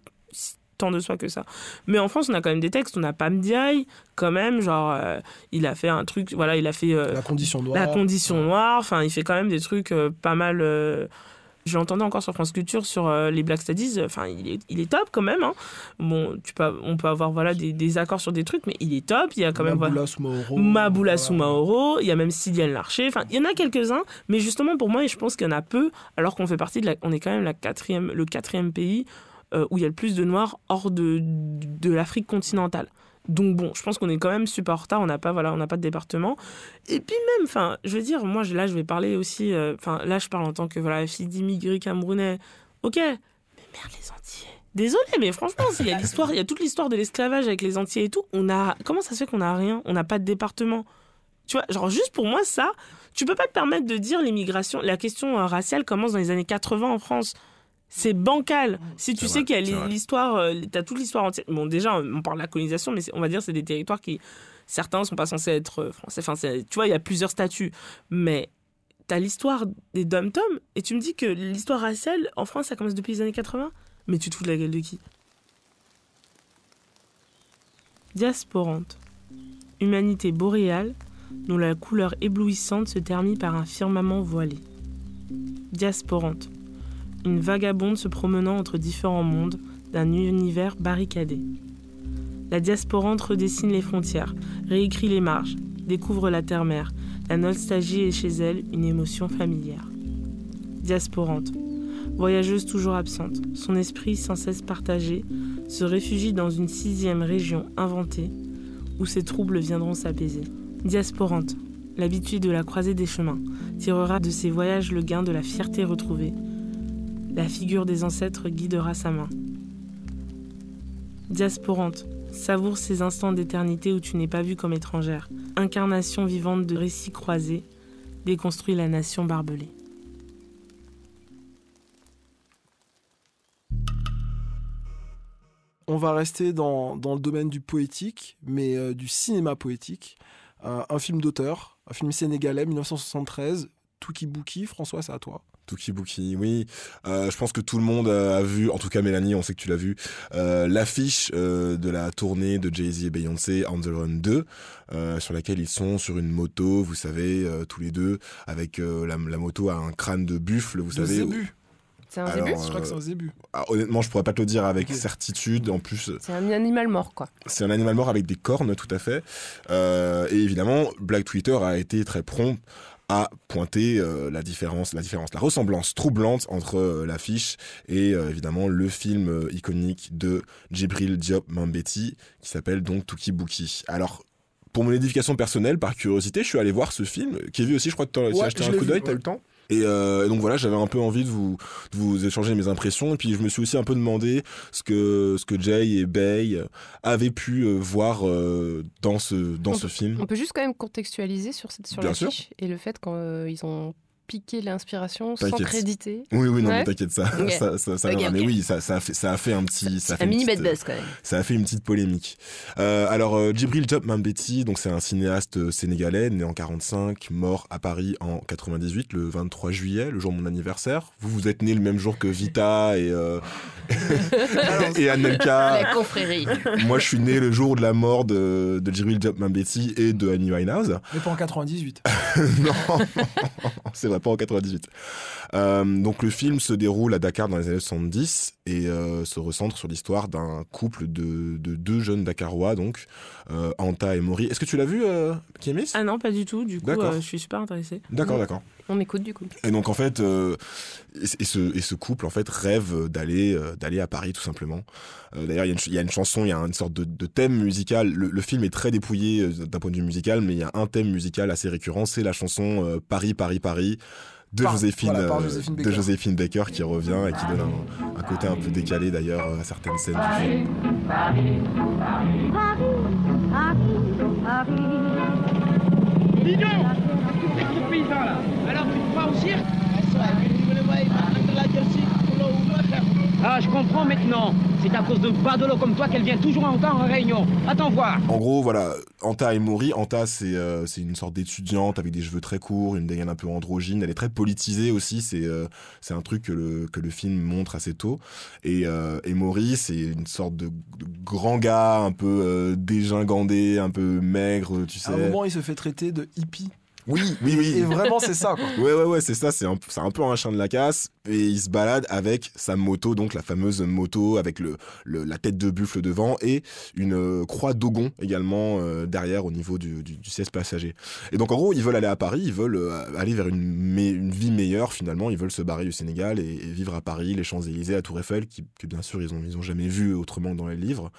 tant de soi que ça. Mais en France, on a quand même des textes. On a Pam Diaye, quand même, genre, euh, il a fait un truc, voilà, il a fait euh, la condition noire. La Condition Noire. Enfin, il fait quand même des trucs euh, pas mal. je l'entendais encore sur France Culture sur les Black Studies. Enfin, il est, il est top quand même. Hein. Bon, tu peux, on peut avoir voilà des, des accords sur des trucs, mais il est top. Il y a quand même Maboula Soumaoro. Maboula. Soumaoro, il y a même Sylviane Larcher, enfin il y en a quelques-uns, mais justement pour moi je pense qu'il y en a peu, alors qu'on fait partie de la, on est quand même la quatrième, le quatrième pays euh, où il y a le plus de noirs hors de, de l'Afrique continentale. Donc bon, je pense qu'on est quand même super en retard, on n'a pas voilà, pas de département. Et puis même, enfin, je veux dire, moi là je vais parler aussi, euh, enfin là je parle en tant que voilà fille d'immigrés camerounais. Ok, mais merde les Antillais. Désolé, mais franchement, il y a l'histoire, il y a toute l'histoire de l'esclavage avec les Antillais et tout. On a, comment ça se fait qu'on a rien On n'a pas de département? Tu vois, genre juste pour moi ça, tu peux pas te permettre de dire l'immigration, la question euh, raciale commence dans les années 80 en France. C'est bancal. Si tu sais qu'il y a l'histoire, euh, t'as toute l'histoire entière. Bon, déjà, on parle de la colonisation, mais c'est- on va dire c'est des territoires qui, certains sont pas censés être euh, français. Enfin, tu vois, il y a plusieurs statuts. Mais t'as l'histoire des dom-tom et tu me dis que l'histoire raciale en France, ça commence depuis les années 80 Mais tu te fous de la gueule de qui? Diasporante. Humanité boréale dont la couleur éblouissante se termine par un firmament voilé. Diasporante. Une vagabonde se promenant entre différents mondes d'un univers barricadé. La diasporante redessine les frontières, réécrit les marges, découvre la terre-mère. La nostalgie est chez elle une émotion familière. Diasporante, voyageuse toujours absente, son esprit sans cesse partagé, se réfugie dans une sixième région inventée où ses troubles viendront s'apaiser. Diasporante, l'habitude de la croisée des chemins, tirera de ses voyages le gain de la fierté retrouvée. La figure des ancêtres guidera sa main. Diasporante, savoure ces instants d'éternité où tu n'es pas vue comme étrangère. Incarnation vivante de récits croisés, déconstruit la nation barbelée. On va rester dans, le domaine du poétique, mais euh, du cinéma poétique. Euh, un film d'auteur, un film sénégalais, 1973, Tuki Bouki. François, c'est à toi. Tuki Bouki, oui. Euh, je pense que tout le monde a vu, en tout cas Mélanie, on sait que tu l'as vu, euh, l'affiche euh, de la tournée de Jay-Z et Beyoncé, On the Run 2, euh, sur laquelle ils sont sur une moto, vous savez, tous les deux, avec la, la moto à un crâne de buffle, vous De savez. Zébu. C'est un zébu Je crois que c'est un Zébu. Ah, honnêtement, je pourrais pas te le dire avec certitude. En plus, C'est un animal mort, quoi. c'est un animal mort avec des cornes, tout à fait. Et évidemment, Black Twitter a été très prompt à pointer euh, la différence, la différence, la ressemblance troublante entre euh, l'affiche et euh, évidemment le film euh, iconique de Djibril Diop Mambeti qui s'appelle donc Tuki Bouki. Alors pour mon édification personnelle, par curiosité, je suis allé voir ce film. Kevin aussi, je crois que tu as Ouais, acheté un coup vu, d'œil, t'as ouais. eu le temps? Et, euh, et donc voilà, j'avais un peu envie de vous, de vous échanger mes impressions. Et puis je me suis aussi un peu demandé ce que, ce que Jay et Bay avaient pu euh, voir euh, dans ce, dans On ce peut- film. On peut juste quand même contextualiser sur, cette, sur Bien l'affiche et le fait qu'ils ont piqué l'inspiration sans créditer. Oui, oui, non, Ouais. mais t'inquiète, ça, ça. Mais oui, ça, ça, a fait, ça a fait un petit, ça a fait un une mini bad petite, buzz quand même. ça a fait une petite polémique. Euh, alors, euh, Djibril Diop Mambeti, donc c'est un cinéaste euh, sénégalais, né en 45, mort à Paris en 98, le 23 juillet, le jour de mon anniversaire. Vous, vous êtes né le même jour que Vita et, euh, et Anelka. La confrérie. Moi, je suis né le jour de la mort de, de Djibril Diop Mambeti et de Annie Winehouse. Mais pas en 98. non, c'est vrai, pas en 98. Euh, donc le film se déroule à Dakar dans les années 70 et euh, se recentre sur l'histoire d'un couple de, de deux jeunes Dakarois, donc euh, Anta et Mori. Est-ce que tu l'as vu, euh, Kémis Ah non, pas du tout. Du coup, D'accord. euh, je suis super intéressée. D'accord, d'accord. On écoute du coup. Et donc en fait, euh, et, et ce, et ce couple en fait rêve d'aller euh, d'aller à Paris tout simplement. Euh, D'ailleurs, il y, a une ch- il y a une chanson, il y a une sorte de, de thème musical. Le, le film est très dépouillé euh, d'un point de vue musical, mais il y a un thème musical assez récurrent, c'est la chanson euh, Paris, Paris, Paris de Par- Joséphine, voilà, par euh, Joséphine de Baker. Joséphine Baker qui revient et qui donne un, un côté un peu décalé d'ailleurs euh, à certaines scènes du film. Dis donc Qu'est-ce que ce paysan là Alors tu te crois au cirque? Ah, je comprends maintenant. C'est à cause de badolo comme toi qu'elle vient toujours en temps en réunion. Attends voir. En gros, voilà, Anta et Mori. Anta, c'est euh, c'est une sorte d'étudiante avec des cheveux très courts, une dégaine un peu androgyne. Elle est très politisée aussi. C'est euh, c'est un truc que le, que le film montre assez tôt. Et, euh, et Mori, c'est une sorte de, de grand gars, un peu euh, dégingandé, un peu maigre, tu sais. À un moment, il se fait traiter de hippie. Oui, oui, oui. Et vraiment, c'est ça, quoi. Ouais, ouais, ouais, c'est ça, c'est un, un peu un chien de la casse. Et il se balade avec sa moto, donc la fameuse moto avec le, le- la tête de buffle devant et une euh, croix d'Ogon également euh, derrière au niveau du, du, du siège passager. Et donc en gros, ils veulent aller à Paris, ils veulent euh, aller vers une, vie meilleure finalement, ils veulent se barrer du Sénégal et, et vivre à Paris, les Champs-Élysées, la Tour Eiffel, qui, que bien sûr ils ont, ils ont jamais vu autrement que dans les livres.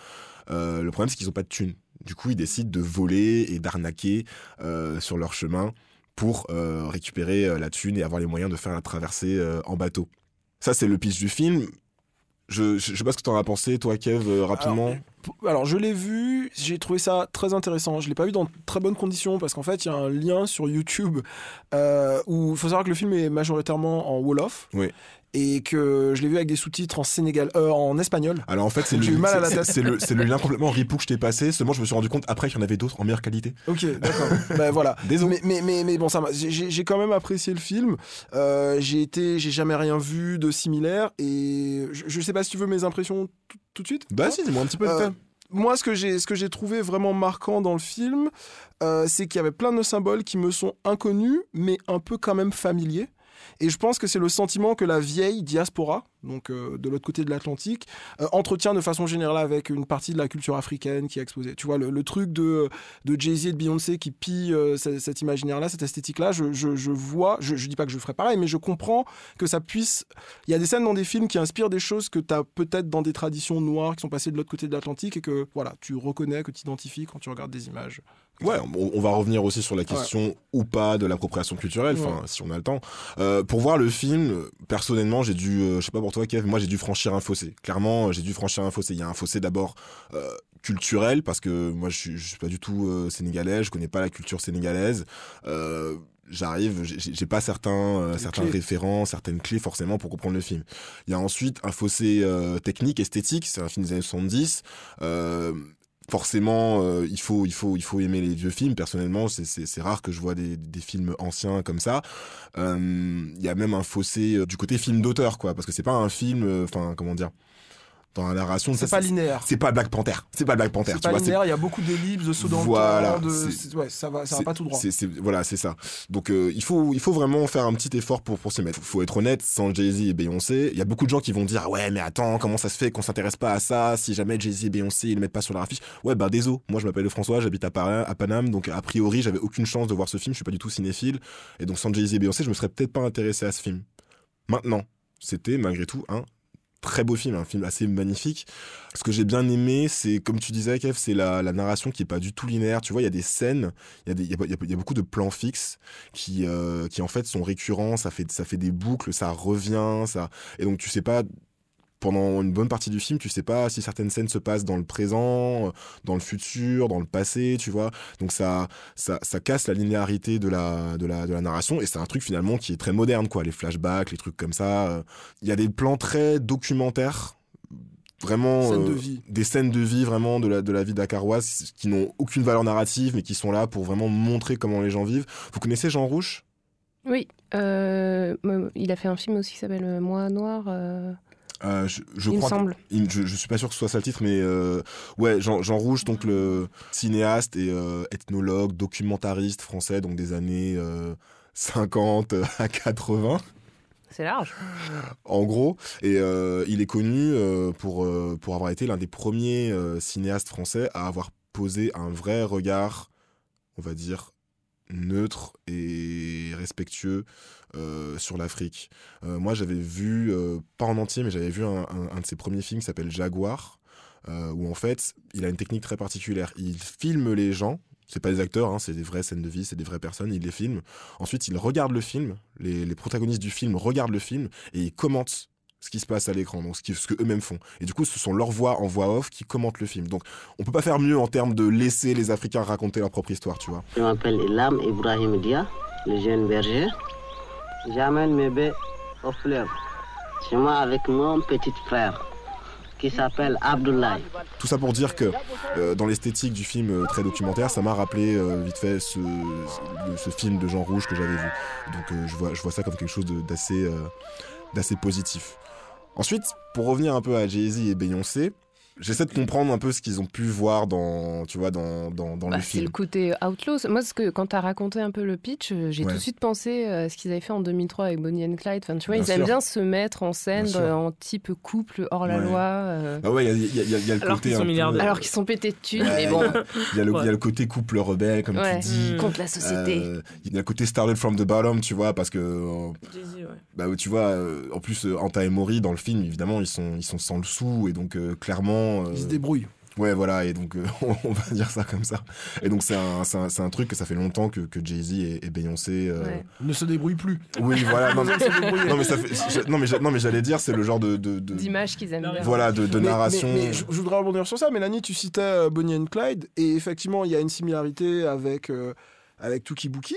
Le problème c'est qu'ils ont pas de thunes. Du coup, ils décident de voler et d'arnaquer euh, sur leur chemin pour euh, récupérer euh, la thune et avoir les moyens de faire la traversée en bateau. Ça, c'est le pitch du film. Je, je, je sais pas ce que t'en as pensé, toi, Kev, rapidement. Alors, Alors, je l'ai vu, j'ai trouvé ça très intéressant. Je l'ai pas vu dans très bonnes conditions parce qu'en fait, il y a un lien sur YouTube euh, où il faut savoir que le film est majoritairement en Wolof. Oui. Et que je l'ai vu avec des sous-titres en Sénégal, euh, en espagnol. Alors en fait, c'est le, eu mal à la tête. c'est le, le lien complètement ripou que je t'ai passé. Seulement, je me suis rendu compte après qu'il y en avait d'autres en meilleure qualité. Ok, d'accord. ben voilà. Désolé. Mais, mais, mais, mais bon, ça j'ai- quand même apprécié le film. Euh, j'ai été, j'ai jamais rien vu de similaire et je, je sais pas si tu veux mes impressions tout, de suite. Bah Hein si, dis-moi un petit peu. Euh, moi, ce que j'ai, ce que j'ai trouvé vraiment marquant dans le film, euh, c'est qu'il y avait plein de symboles qui me sont inconnus, mais un peu quand même familiers. Et je pense que c'est le sentiment que la vieille diaspora, donc euh, de l'autre côté de l'Atlantique, euh, entretient de façon générale avec une partie de la culture africaine qui est exposée. Tu vois, le, truc de, de Jay-Z et de Beyoncé qui pillent euh, ce- cet imaginaire-là, cette esthétique-là, je vois, je, je dis pas que je ferais pareil, mais je comprends que ça puisse. Il y a des scènes dans des films qui inspirent des choses que tu as peut-être dans des traditions noires qui sont passées de l'autre côté de l'Atlantique et que voilà, tu reconnais, que tu identifies quand tu regardes des images. Ouais, on, on va revenir aussi sur la question ou pas de l'appropriation culturelle, enfin, si on a le temps. Euh, pour voir le film, personnellement, j'ai dû, euh, je sais pas pour toi, Kev, moi j'ai dû franchir un fossé. Clairement, j'ai dû franchir un fossé. Il y a un fossé d'abord euh, culturel, parce que moi je suis, je suis pas du tout euh, sénégalais, je connais pas la culture sénégalaise. Euh, J'arrive, j'ai- pas certains, euh, certains clés. référents, certaines clés forcément pour comprendre le film. Il y a ensuite un fossé euh, technique, esthétique, c'est un film des années 70. Euh, forcément, euh, il faut, il faut, il faut aimer les vieux films. Personnellement, c'est- rare que je vois des, des films anciens comme ça. Euh, Il y a même un fossé euh, du côté film d'auteur, quoi, parce que c'est pas un film, euh, enfin, comment dire, dans la narration, C'est pas linéaire. C'est pas Black Panther. C'est pas Black Panther. C'est pas vois, linéaire, il y a beaucoup d'ellipses, de sauts dans Voilà, le temps, de... ouais, ça va, ça va pas tout droit. voilà, c'est ça. Donc euh, il faut il faut vraiment faire un petit effort pour pour s'y mettre. Faut être honnête, sans Jay-Z et Beyoncé, il y a beaucoup de gens qui vont dire ah ouais mais attends comment ça se fait qu'on s'intéresse pas à ça si jamais Jay-Z et Beyoncé ils le mettent pas sur leur affiche? Ouais bah désolé, moi je m'appelle François, j'habite à, à Paname donc a priori j'avais aucune chance de voir ce film, je suis pas du tout cinéphile et donc sans Jay-Z et Beyoncé je me serais peut-être pas intéressé à ce film. Maintenant c'était malgré tout un très beau film, un film assez magnifique. Ce que j'ai bien aimé, c'est, comme tu disais, Kev, c'est la, la narration qui est pas du tout linéaire. Tu vois, il y a des scènes, il y, a y a beaucoup de plans fixes qui, euh, qui en fait sont récurrents, ça fait, ça fait des boucles, ça revient, ça. Et donc tu sais pas, pendant une bonne partie du film, tu sais pas si certaines scènes se passent dans le présent, euh, dans le futur, dans le passé, tu vois. Donc ça, ça, ça casse la linéarité de la, de la, de la narration et c'est un truc finalement qui est très moderne, quoi. Les flashbacks, les trucs comme ça. euh. Il y a des plans très documentaires. Vraiment, Scènes de euh, vie. des scènes de vie vraiment de la, de la vie dakaroise qui n'ont aucune valeur narrative mais qui sont là pour vraiment montrer comment les gens vivent. Vous connaissez Jean Rouge Oui, euh, il a fait un film aussi qui s'appelle Moi Noir, euh, Euh, je, je il me crois semble. il- je, je suis pas sûr que ce soit ça le titre, mais euh, ouais, Jean, Jean Rouge, donc le cinéaste et euh, ethnologue, documentariste français, donc des années euh, 50 à 80, C'est large. en gros. Et il est connu pour, pour avoir été l'un des premiers cinéastes français à avoir posé un vrai regard, on va dire, neutre et respectueux euh, sur l'Afrique. Euh, moi, j'avais vu, euh, pas en entier, mais j'avais vu un, de ses premiers films qui s'appelle Jaguar, où en fait, il a une technique très particulière. Il filme les gens. C'est pas des acteurs, hein, c'est des vraies scènes de vie, c'est des vraies personnes, il les filme. Ensuite, il regarde le film, les, protagonistes du film regardent le film et ils commentent ce qui se passe à l'écran, donc ce, qui- ce que eux-mêmes font. Et du coup, ce sont leurs voix en voix off qui commentent le film. Donc, on peut pas faire mieux en termes de laisser les Africains raconter leur propre histoire, tu vois. Je m'appelle Ilam Ibrahim Dia, le jeune berger. J'amène mes baies au fleuve. Chez moi avec mon petit frère qui s'appelle Abdoulaye. Tout ça pour dire que euh, dans l'esthétique du film euh, très documentaire, ça m'a rappelé euh, vite fait ce, film de Jean Rouge que j'avais vu. Donc je, vois, je vois ça comme quelque chose d'assez positif. Ensuite, pour revenir un peu à Jay-Z et Beyoncé, j'essaie de comprendre un peu ce qu'ils ont pu voir dans, tu vois, dans, dans, dans Bah, le c'est le film. côté outlaw. Moi, ce que, quand tu as raconté un peu le pitch, euh, j'ai Ouais. tout de suite pensé à ce qu'ils avaient fait en 2003 avec Bonnie and Clyde. Enfin, tu vois, Bien ils aiment bien se mettre en scène euh, en type couple hors la loi. euh, Ah ouais, il y a, il y a- il y a- il y a le Alors côté un peu-. Alors qu'ils sont pétés de thunes, Ouais, mais bon, Il y, a le, il y a le côté couple rebelle, comme Ouais. tu dis. Mm. contre la société. Euh, il y a le côté started from the bottom, tu vois, parce que euh, bah tu vois euh, en plus euh, Anta et Mori dans le film évidemment ils sont ils sont sans le sou et donc euh, clairement euh, Ils se débrouillent. ouais voilà et donc euh, on va dire ça comme ça et donc c'est un, c'est un, c'est un truc que ça fait longtemps que, que Jay-Z et, et Beyoncé euh, Ouais. Ne se débrouillent plus. oui voilà non, mais- non mais ça fait j'a- non mais j'a- non mais j'allais dire c'est le genre de de, de- D'images qu'ils aiment bien. voilà de, de Mais- narration Mais, mais je, je voudrais rebondir sur ça. Mélanie, tu citais euh, Bonnie and Clyde, et effectivement, il y a une similarité avec, euh, avec Tuki Buki.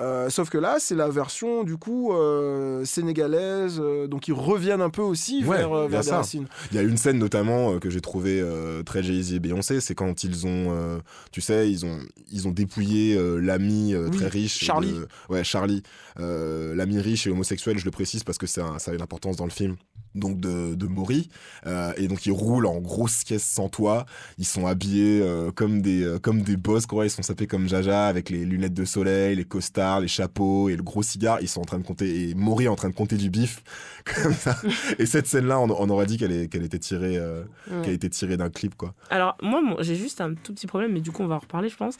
Euh, sauf que là, c'est la version du coup euh, sénégalaise, euh, donc ils reviennent un peu aussi Ouais, vers, vers des ça. racines. Il y a une scène notamment que j'ai trouvé euh, très Jay-Z et Beyoncé, c'est quand ils ont, tu sais, ils ont, ils ont dépouillé l'ami Oui, très riche. Charlie. de- ouais, Charlie. L'ami riche et homosexuel, je le précise parce que ça a une importance dans le film. Donc de, de Maury euh, et donc ils roulent en grosse caisse sans toit ils sont habillés euh, comme des euh, comme des boss quoi. Ils sont sapés comme Jaja avec les lunettes de soleil les costards les chapeaux et le gros cigare. Ils sont en train de compter et Maury est en train de compter du bif comme ça. Et cette scène là on, on aurait dit qu'elle était tirée Ouais. qu'elle était tirée d'un clip quoi. Alors, moi, j'ai juste un tout petit problème, mais du coup, on va en reparler, je pense.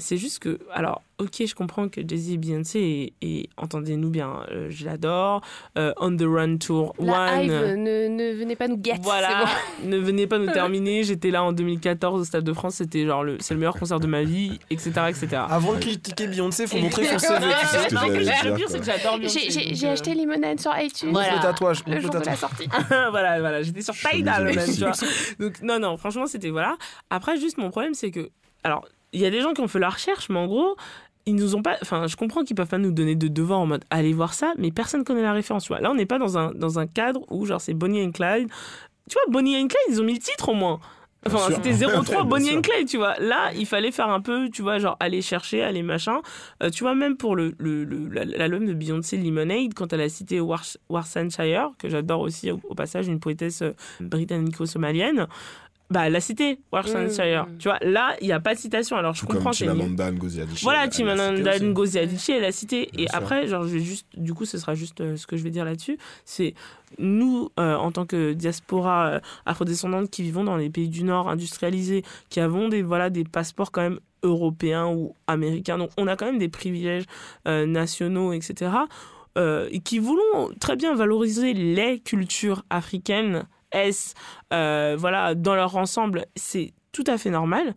C'est juste que, alors, ok, je comprends que Jay-Z et Beyoncé, et, et entendez-nous bien, euh, je l'adore. euh, On the Run Tour La One. Hive, ne, ne venez pas nous guetter. Voilà, ne venez pas nous terminer. J'étais là en 2014 au Stade de France, c'était genre le, c'est le meilleur concert de ma vie, etc., etc. Avant de critiquer Beyoncé, faut Et- montrer son CV. Le J'ai- Beyoncé. J'ai donc, j'ai euh, acheté Limonade sur iTunes. Montre le tatouage. Le montre jour le de la tatouage. sortie. voilà, voilà, j'étais sur Je suis Tidal désolé. même, tu vois. Donc non, non, franchement, c'était voilà. Après, juste mon problème, c'est que, alors, il y a des gens qui ont fait la recherche, mais en gros, ils nous ont pas. Enfin, je comprends qu'ils peuvent pas nous donner de devoir en mode allez voir ça, mais personne connaît la référence. Tu vois. Là, on n'est pas dans un dans un cadre où genre c'est Bonnie and Clyde. Tu vois, Bonnie and Clyde, ils ont mis le titre au moins. Enfin, c'était 03 Bien Bonnie and Clyde, tu vois. Là, il fallait faire un peu, tu vois, genre aller chercher, aller machin. Euh, tu vois, même pour le, le, le- l'album de Beyoncé Lemonade, quand elle a cité Wars- Warsanshire, que j'adore aussi au, au passage, une poétesse euh, britannico-somalienne, bah, elle a cité Warsanshire. Mm. Tu vois, là, il n'y a pas de citation. Alors, je tout comprends, c'est Chimamanda Ngozi Adichie voilà, l'a aussi. Ngozi Adichie, elle a cité. Bien et sûr. après, genre, je vais juste, du coup, ce sera juste euh, ce que je vais dire là-dessus. C'est nous, euh, en tant que diaspora euh, afrodescendante qui vivons dans les pays du Nord industrialisés, qui avons des, voilà, des passeports quand même européens ou américains. Donc, on a quand même des privilèges euh, nationaux, etc. euh, et qui voulons très bien valoriser les cultures africaines, est, euh, voilà, dans leur ensemble, c'est tout à fait normal.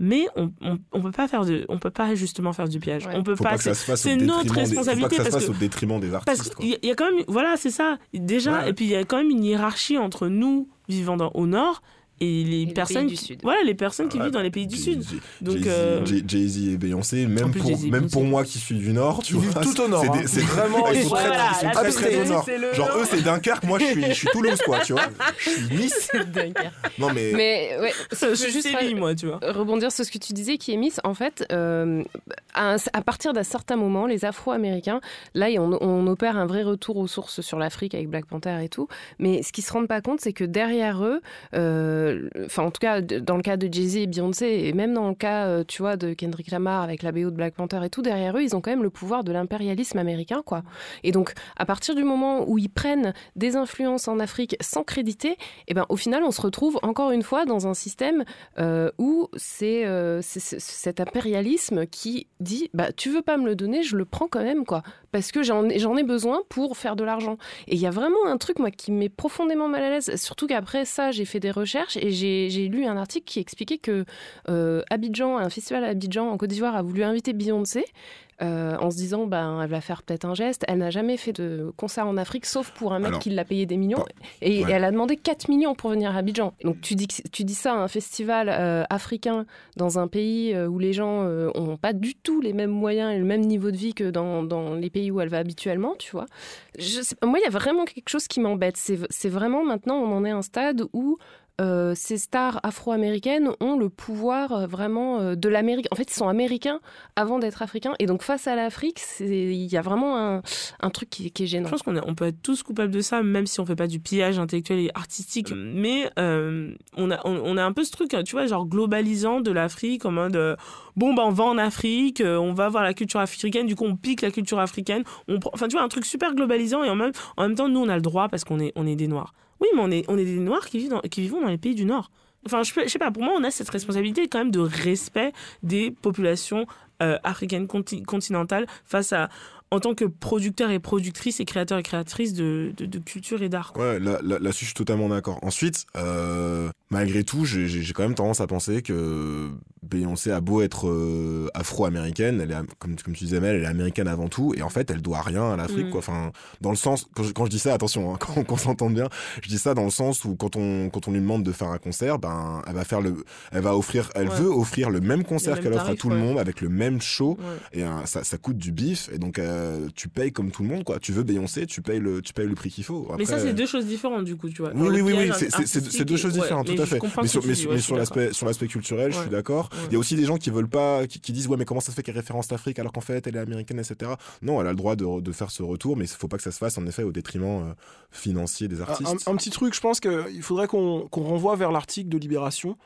Mais on, on, on peut pas faire de, on peut pas justement faire du piège. Ouais. On peut faut pas. se c'est notre des- faut pas responsabilité que ça se parce fasse que au détriment des artistes qu'il y, a- il y a quand même, voilà, c'est ça. Déjà, Ouais. et puis il y a quand même une hiérarchie entre nous vivant dans, au nord et les personnes, pays du qui- Sud. voilà, les personnes qui Ouais, vivent dans les pays du Jay- Sud. Jay- Donc, Jay-Z euh, Jay- Jay-Z et Beyoncé, même plus, pour, même pour moi qui suis du Nord, tu Ils vivent vois. tout au nord, c'est hein. c'est- Vraiment, ils sont très, très, au Nord. Genre eux c'est Dunkerque, moi je suis, je suis Toulouse quoi, tu vois. Je suis Nice. Non mais, Mais ouais, Je suis juste moi, tu vois. rebondir sur ce que tu disais, qui est Miss. En fait, euh, à, un- à partir d'un certain moment, les Afro-Américains, là, on, on opère un vrai retour aux sources sur l'Afrique avec Black Panther et tout. Mais ce qu'ils se rendent pas compte, c'est que derrière eux, euh, enfin, en tout cas, dans le cas de Jay-Z et Beyoncé, et même dans le cas, euh, tu vois, de Kendrick Lamar avec la BO de Black Panther et tout, derrière eux, ils ont quand même le pouvoir de l'impérialisme américain, quoi. Et donc, à partir du moment où ils prennent des influences en Afrique sans créditer, et ben, au final, on se retrouve encore une fois dans un système euh, où c'est euh, c'est- cet impérialisme qui dit bah tu veux pas me le donner, je le prends quand même quoi, parce que j'en ai, besoin pour faire de l'argent. Et il y a vraiment un truc moi qui met profondément mal à l'aise, surtout qu'après ça j'ai fait des recherches et j'ai lu un article qui expliquait que euh, Abidjan, un festival à Abidjan en Côte d'Ivoire a voulu inviter Beyoncé. euh, en se disant ben elle va faire peut-être un geste elle n'a jamais fait de concert en Afrique sauf pour un mec Alors, qui l'a payé des millions et ouais. elle a demandé 4 millions pour venir à Abidjan. Donc tu dis, tu dis ça à un festival euh, africain dans un pays où les gens euh, ont pas du tout les mêmes moyens et le même niveau de vie que dans, dans les pays où elle va habituellement, tu vois. Je sais pas, moi, il y a vraiment quelque chose qui m'embête. C'est c'est vraiment maintenant, on en est à un stade où euh, ces stars afro-américaines ont le pouvoir euh, vraiment euh, de l'Amérique. En fait, ils sont américains avant d'être africains. Et donc, face à l'Afrique, il y a vraiment un, un truc qui, qui est Je gênant. pense qu'on on peut être tous coupables de ça, même si on fait pas du pillage intellectuel et artistique. Mais euh, on, a, on, on a un peu ce truc, tu vois, genre globalisant de l'Afrique en mode euh, bon, bah, on va en Afrique, on va voir la culture africaine, du coup, on pique la culture africaine. On, prend- enfin, tu vois, un truc super globalisant et en même, en même temps, nous, on a le droit parce qu'on est, on est des Noirs. Oui, mais on est, des Noirs qui vivent dans, vivons dans les pays du Nord. Enfin, je, sais pas, pour moi, on a cette responsabilité quand même de respect des populations euh, africaines conti- continentales face à, en tant que producteur et productrice et créateur et créatrice de, culture et d'art. Ouais, là, là, là-dessus, je suis totalement d'accord. Ensuite, euh, malgré tout, j'ai, quand même tendance à penser que Beyoncé a beau être euh, afro-américaine, elle est, comme, comme tu disais, Mel, elle est américaine avant tout, et en fait, elle doit rien à l'Afrique, Mm. quoi. Enfin, dans le sens, quand je, quand je dis ça, attention, hein, qu'on, s'entende bien, je dis ça dans le sens où quand on, quand on lui demande de faire un concert, ben, elle va faire le, elle va offrir, elle Ouais. veut offrir le même concert qu'elle offre à tout le monde avec le même show, Ouais. et euh, ça, ça coûte du bif, et donc euh, tu payes comme tout le monde, quoi. Tu veux Beyoncé, tu payes le, tu payes le prix qu'il faut. mais ça, c'est deux choses différentes, du coup, tu vois. oui, oui, oui, oui, c'est- deux choses différentes, tout à fait. Mais sur, mais ouais, mais l'aspect sur l'aspect culturel, je suis d'accord. Ouais. Il y a aussi des gens qui veulent pas, qui, qui disent ouais mais comment ça se fait qu'elle référence l'Afrique alors qu'en fait elle est américaine, etc. Non, elle a le droit de, de faire ce retour, mais il faut pas que ça se fasse en effet au détriment euh, financier des artistes. un- un petit truc, je pense qu'il faudrait qu'on qu'on renvoie vers l'article de Libération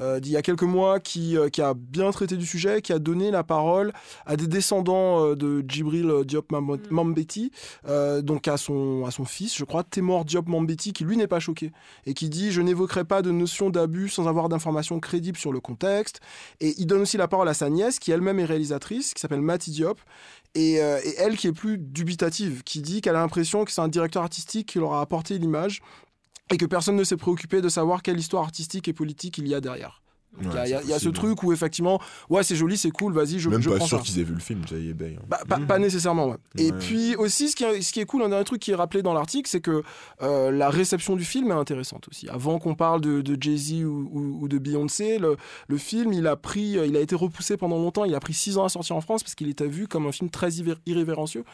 euh, d'il y a quelques mois qui, euh, qui a bien traité du sujet, qui a donné la parole à des descendants euh, de Djibril Diop Mam- Mambeti, euh, donc à son, à son fils, je crois, Témor Diop Mambeti, qui lui n'est pas choqué et qui dit Je n'évoquerai pas de notion d'abus sans avoir d'informations crédibles sur le contexte. Et il donne aussi la parole à sa nièce, qui elle-même est réalisatrice, qui s'appelle Mati Diop. Et, euh, et elle qui est plus dubitative, qui dit qu'elle a l'impression que c'est un directeur artistique qui leur a apporté l'image et que personne ne s'est préoccupé de savoir quelle histoire artistique et politique il y a derrière. Il y a- Ouais, y, y ce truc où effectivement, ouais c'est joli, c'est cool, vas-y, je, Même je pas prends sûr qu'ils aient vu le film, Jay Bay. hein. Bah, pas, pas nécessairement, ouais. Et puis aussi, ce qui, est, ce qui est cool, un dernier truc qui est rappelé dans l'article, c'est que euh, la réception du film est intéressante aussi. Avant qu'on parle de, de Jay-Z ou, ou- ou de Beyoncé, le, le film, il a, pris, il a été repoussé pendant longtemps. Il a pris six ans à sortir en France parce qu'il était vu comme un film très irré- irrévérencieux.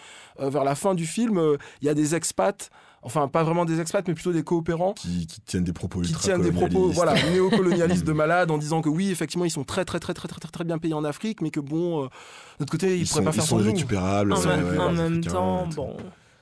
Euh, vers la fin du film, euh, il y a des expats, enfin pas vraiment des expats, mais plutôt des coopérants Qui, qui tiennent des propos qui ultra tiennent des propos voilà, néocolonialistes de malades en disant que oui, effectivement, ils sont très, très, très, très, très, très, très bien payés en Afrique, mais que bon, euh, de l'autre côté, ils, Ils pourraient sont, pas ils faire sont sans nous. irrécupérables. En, ouais, en même temps, et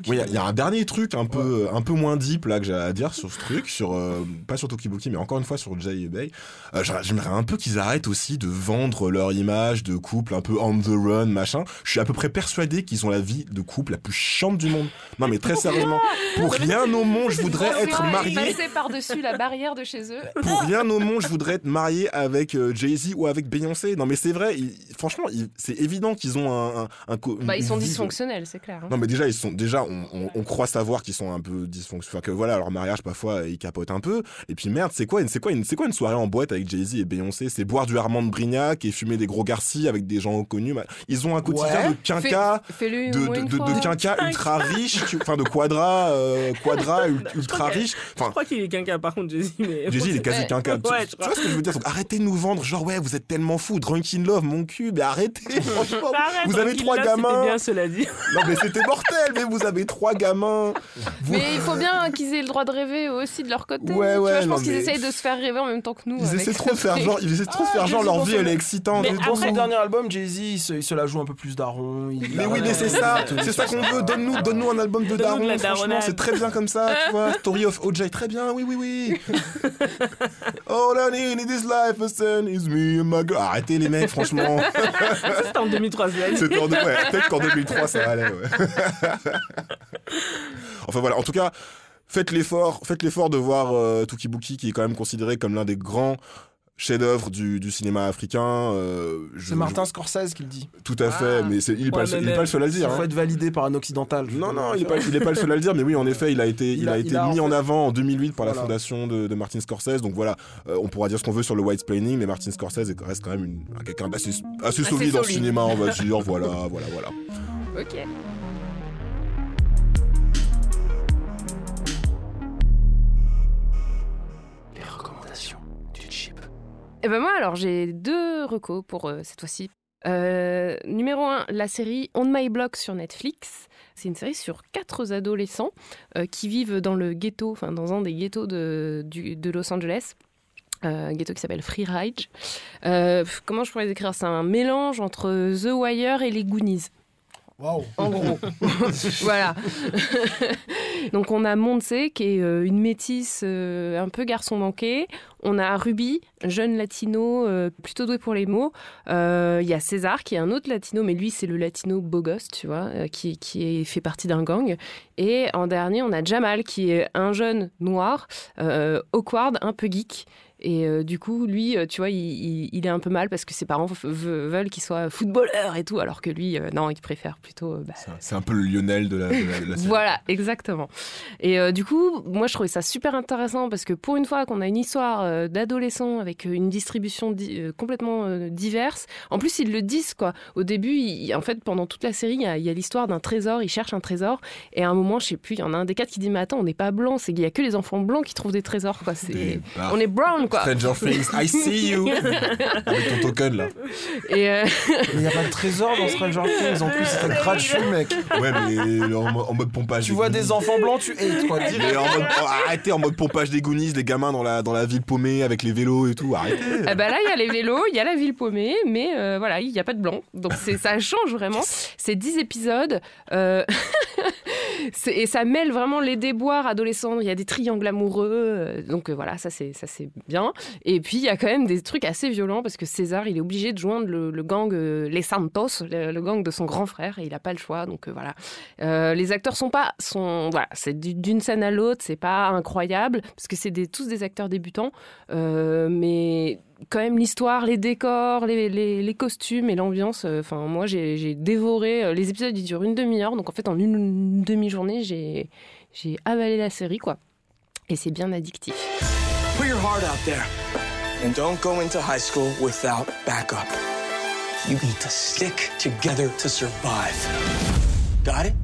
bon. Oui, il y a- il y, a un dernier truc un peu, un peu moins deep là que j'ai à dire sur ce truc, sur euh, pas sur Tokibuki, mais encore une fois sur Jay et Bay. Euh, j'a- J'aimerais un peu qu'ils arrêtent aussi de vendre leur image de couple un peu on the run, machin. Je suis à peu près persuadé qu'ils ont la vie de couple la plus chiante du monde. Non, mais très sérieusement, pour rien au monde, je voudrais être marié. Passer par-dessus la barrière de chez eux. Pour rien au monde, je voudrais être marié avec euh, Jay-Z ou avec Beyoncé. Non, mais c'est vrai. ils- franchement, c'est évident qu'ils ont un, un, Bah, ils sont dysfonctionnels, c'est clair. hein. non mais déjà ils sont déjà on, on- on croit savoir qu'ils sont un peu dysfonctionnels, enfin, que voilà leur mariage parfois ils capotent un peu et puis merde c'est quoi une c'est quoi une c'est quoi une soirée en boîte avec Jay Z et Beyoncé? C'est boire du Armand de Brignac et fumer des gros garcis avec des gens connus ils ont un quotidien Ouais. de quinca Fais- de, de, de, quinca ultra riche enfin de quadra euh, quadra ul- ultra riche Je enfin crois qu'il est quinquin par contre, Jay-Z, mais. Jay-Z il est quasi Ouais. quinca Tu- Ouais, tu, je vois ce que je veux dire? Donc, arrêtez de nous vendre genre ouais vous êtes tellement fous drunk in love mon cul mais arrêtez franchement Arrête, vous avez trois là, gamins C'était bien, cela dit. non mais c'était mortel mais vous avez trois gamins Vous- Mais il faut bien qu'ils aient le droit de rêver aussi de leur côté. Ouais, Tu vois, ouais, je non, pense qu'ils mais- essayent de se faire rêver en même temps que nous. Ils avec essaient trop de faire genre, ils essaient trop de Ah, faire genre leur vie elle est excitante. Mais Dans son dernier album, Jay-Z, il se, il se la joue un peu plus daron. il- Mais oui, mais c'est ça, c'est ça qu'on veut. Donne-nous, donne-nous un album de daron. Franchement, c'est très bien comme ça, tu vois. Story of OJ, très bien, oui, oui, oui. All I need in this life, a son, is me and my girl. Arrêtez les mecs, franchement. Ça, c'était en 2003, cela dit. C'était en deux- ouais, peut-être qu'en 2003 ça allait. Ouais. enfin voilà, en tout cas, faites l'effort, faites l'effort de voir euh, Tukibuki qui est quand même considéré comme l'un des grands chefs-d'œuvre du, du cinéma africain. euh, C'est Martin Scorsese qui le dit. Tout à fait, Ah. mais il n'est pas, Ouais, le seul- mais il est pas le seul à le Il dire. faut hein. être validé par un occidental. Non, non, il n'est pas, il le seul à le dire, mais oui, en effet, il a été, il Il a, a- été il a, en mis en fait- avant en 2008 par la fondation de, de Martin Scorsese. Donc voilà, euh, on pourra dire ce qu'on veut sur le white planning, mais Martin Scorsese est- reste quand même quelqu'un d'assez assez solide en solide. cinéma, on va dire. Voilà, voilà, voilà. Ok. Et ben moi, alors, j'ai deux recos pour euh, cette fois-ci. Euh, numéro 1, la série On My Block sur Netflix. C'est une série sur quatre adolescents euh, qui vivent dans le ghetto, enfin dans un des ghettos de, Los Angeles. Un ghetto qui s'appelle Free pff, comment je pourrais décrire C'est un mélange entre The Wire et les Goonies. En gros. voilà. Donc on a Montse qui est euh, une métisse euh, un peu garçon manqué. On a Ruby, jeune latino euh, plutôt doué pour les mots. Euh, Il y a César qui est un autre latino, mais lui c'est le latino beau gosse, tu vois, qui, qui fait partie d'un gang. Et en dernier on a Jamal qui est un jeune noir, euh, awkward, un peu geek. Et euh, du coup, lui, euh, tu vois, il, il- il est un peu mal parce que ses parents veulent qu'il soit footballeur et tout, alors que lui, euh, non, il préfère plutôt bah, C'est un- peu le Lionel de la, de la- de la série. voilà, exactement. Et euh, du coup, moi, je trouvais ça super intéressant parce que pour une fois qu'on a une histoire d'adolescents avec une distribution di- complètement diverse, en plus, ils le disent, quoi. Au début, il- en fait, pendant toute la série, il y a, il l'histoire d'un trésor, ils cherchent un trésor, et à un moment, je sais plus, il y en a un des quatre qui dit, mais attends, on n'est pas blanc, c'est qu'il y a que les enfants blancs qui trouvent des trésors, quoi. Barres. On est brown, quoi. Stranger Things, I see you Avec ton token là. Et euh, Mais il n'y a pas de trésor dans Stranger Things. En plus, c'est gratuit, mec. Ouais, mais en, mo- en mode pompage. Tu vois Goonies. des enfants blancs, tu hates, quoi. Mais en mode, oh, arrêtez en mode pompage des Goonies, les gamins dans la, dans la ville paumée avec les vélos et tout, arrêtez. eh ben là, il y a les vélos, il y a la ville paumée, mais euh, voilà, il n'y a pas de blanc. Donc c'est, ça change vraiment. C'est 10 épisodes. euh, et ça mêle vraiment les déboires adolescents. Il y a des triangles amoureux. euh, donc euh, voilà, ça c'est, ça c'est Et puis il y a quand même des trucs assez violents parce que César, il est obligé de joindre le, gang euh, Les Santos, le, gang de son grand frère, et il n'a pas le choix. Donc euh, voilà. Euh, les acteurs sont pas. Sont, c'est du- d'une scène à l'autre, c'est pas incroyable parce que c'est tous des acteurs débutants. Mais quand même l'histoire, les décors, les, costumes et l'ambiance. Enfin, moi, j'ai dévoré. Les épisodes, ils durent une demi-heure. Donc, en fait, en une, demi-journée, j'ai j'ai avalé la série, quoi. Et c'est bien addictif. Put your heart out there and don't go into high school without backup. You need to stick together to survive. Got it?